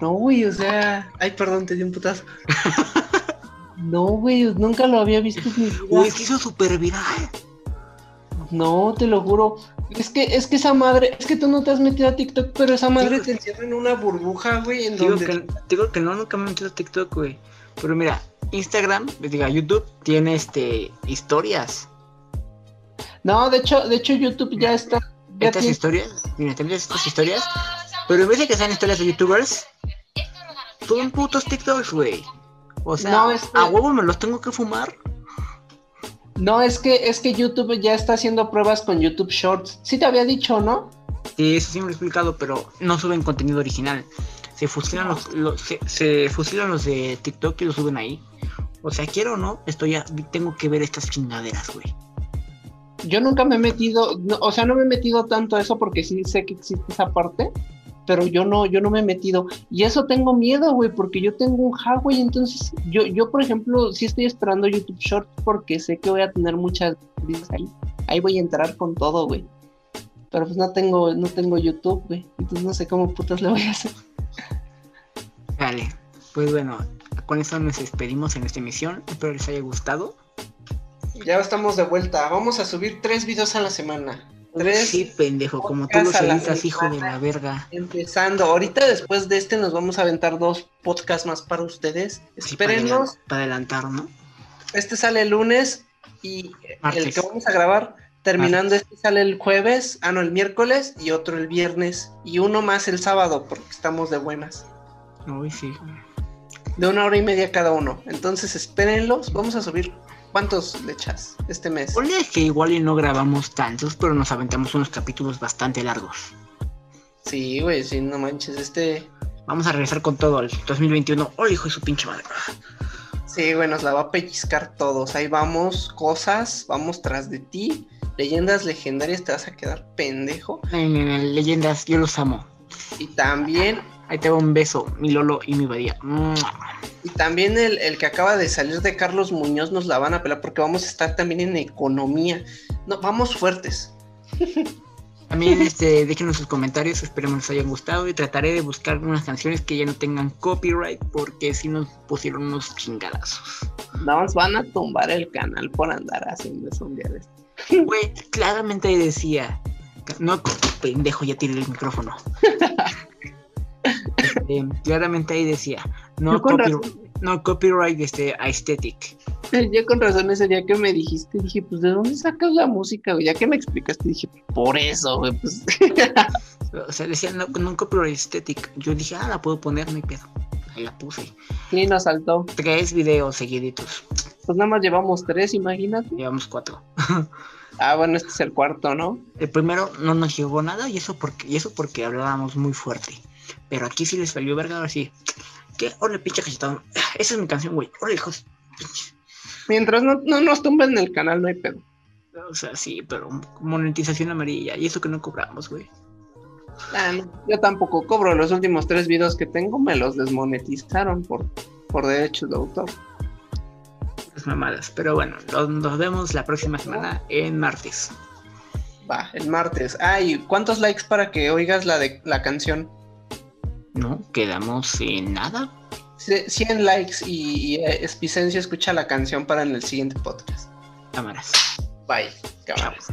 No, güey, o sea. Ay, perdón, te di un putazo. No, güey, nunca lo había visto. Uy, se hizo súper viral. No, te lo juro. Es que, es que esa madre, es que tú no te has metido a TikTok, pero esa madre Sí, te encierra en una burbuja, güey, en Digo donde. que, digo que no, nunca me he metido a TikTok, güey. Pero mira, Instagram, diga, YouTube, tiene este historias. No, de hecho, de hecho, YouTube ya está, ya estas tiene- historias, mira, te envías estas historias, pero en vez de que sean historias de youtubers, son putos TikToks, güey. O sea, No, es que- a huevo me los tengo que fumar. No, es que, es que YouTube ya está haciendo pruebas con YouTube Shorts. Sí te había dicho, ¿no? Sí, eso sí me lo he explicado, pero no suben contenido original. Se fusilan los, los- se, se fusilan los de TikTok y los suben ahí. O sea, quiero o no, estoy ya, tengo que ver estas chingaderas, güey. Yo nunca me he metido, no, o sea, no me he metido tanto a eso porque sí sé que existe esa parte, pero yo no, yo no me he metido. Y eso tengo miedo, güey, porque yo tengo un Huawei, entonces yo, yo, por ejemplo, sí estoy esperando YouTube Shorts porque sé que voy a tener muchas vistas ahí. Ahí voy a entrar con todo, güey. Pero pues no tengo, no tengo YouTube, güey. Entonces no sé cómo putas le voy a hacer. Vale, pues bueno, con eso nos despedimos en esta emisión. Espero les haya gustado. Ya estamos de vuelta. Vamos a subir tres videos a la semana. Tres. Sí, pendejo, como tú los editas, hijo de la verga. Empezando, ahorita después de este nos vamos a aventar dos podcasts más para ustedes. Sí, adelan- Para adelantar, ¿no? Este sale el lunes y el que vamos a grabar terminando este sale el jueves, ah no, el miércoles y otro el viernes y uno más el sábado porque estamos de buenas. Uy, sí. De una hora y media cada uno. Entonces espérenlos, vamos a subir ¿cuántos le echas este mes? Ponle que igual y no grabamos tantos, pero nos aventamos unos capítulos bastante largos. Sí, güey, sí, no manches, este Vamos a regresar con todo el 2021. ¡Oh, hijo de su pinche madre! Sí, güey, nos la va a pellizcar todos. Ahí vamos, cosas, vamos tras de ti. Leyendas legendarias, te vas a quedar pendejo. Ay, ay, ay, leyendas, yo los amo. Y también, Ahí te va un beso, mi Lolo y mi Badía. Y también el, el que acaba de salir de Carlos Muñoz nos la van a pelar porque vamos a estar también en economía. No, vamos fuertes. También este, déjenos sus comentarios, esperemos les hayan gustado y trataré de buscar unas canciones que ya no tengan copyright porque si nos pusieron unos chingadazos. Más van a tumbar el canal por andar haciendo eso un día de estos. Güey, claramente ahí decía, no, pendejo, ya tiré el micrófono. Este, claramente ahí decía, no, copy- no copyright este, aesthetic. Yo con razón ese día que me dijiste, dije, pues ¿de dónde sacas la música? Ya que me explicaste, dije, por eso, güey, pues. O sea, decía no, no copyright aesthetic. Yo dije, ah, la puedo poner, no hay pedo. Ahí la puse. sí, nos saltó. Tres videos seguiditos. Pues nada más llevamos tres, imagínate. Llevamos cuatro. Ah, bueno, este es el cuarto, ¿no? El primero no nos llegó nada y eso porque, y eso porque hablábamos muy fuerte. Pero aquí sí les salió verga, ahora sí. ¿Qué? Órale, pinche cachetón. Esa es mi canción, güey. Órale, hijos. pinche. Mientras no, no nos tumben el canal, no hay pedo. O sea, sí, pero monetización amarilla. Y eso que no cobramos, güey. Ah, no, yo tampoco cobro. Los últimos tres videos que tengo me los desmonetizaron por, por derechos de autor. Las mamadas. Pero bueno, nos, nos vemos la próxima semana en martes. Va, el martes. Ay, ¿cuántos likes para que oigas la de la canción? ¿No? Quedamos en nada. C- 100 likes y, y eh, Espicencio escucha la canción para en el siguiente podcast. Cámaras. Bye, Chao. cabrones.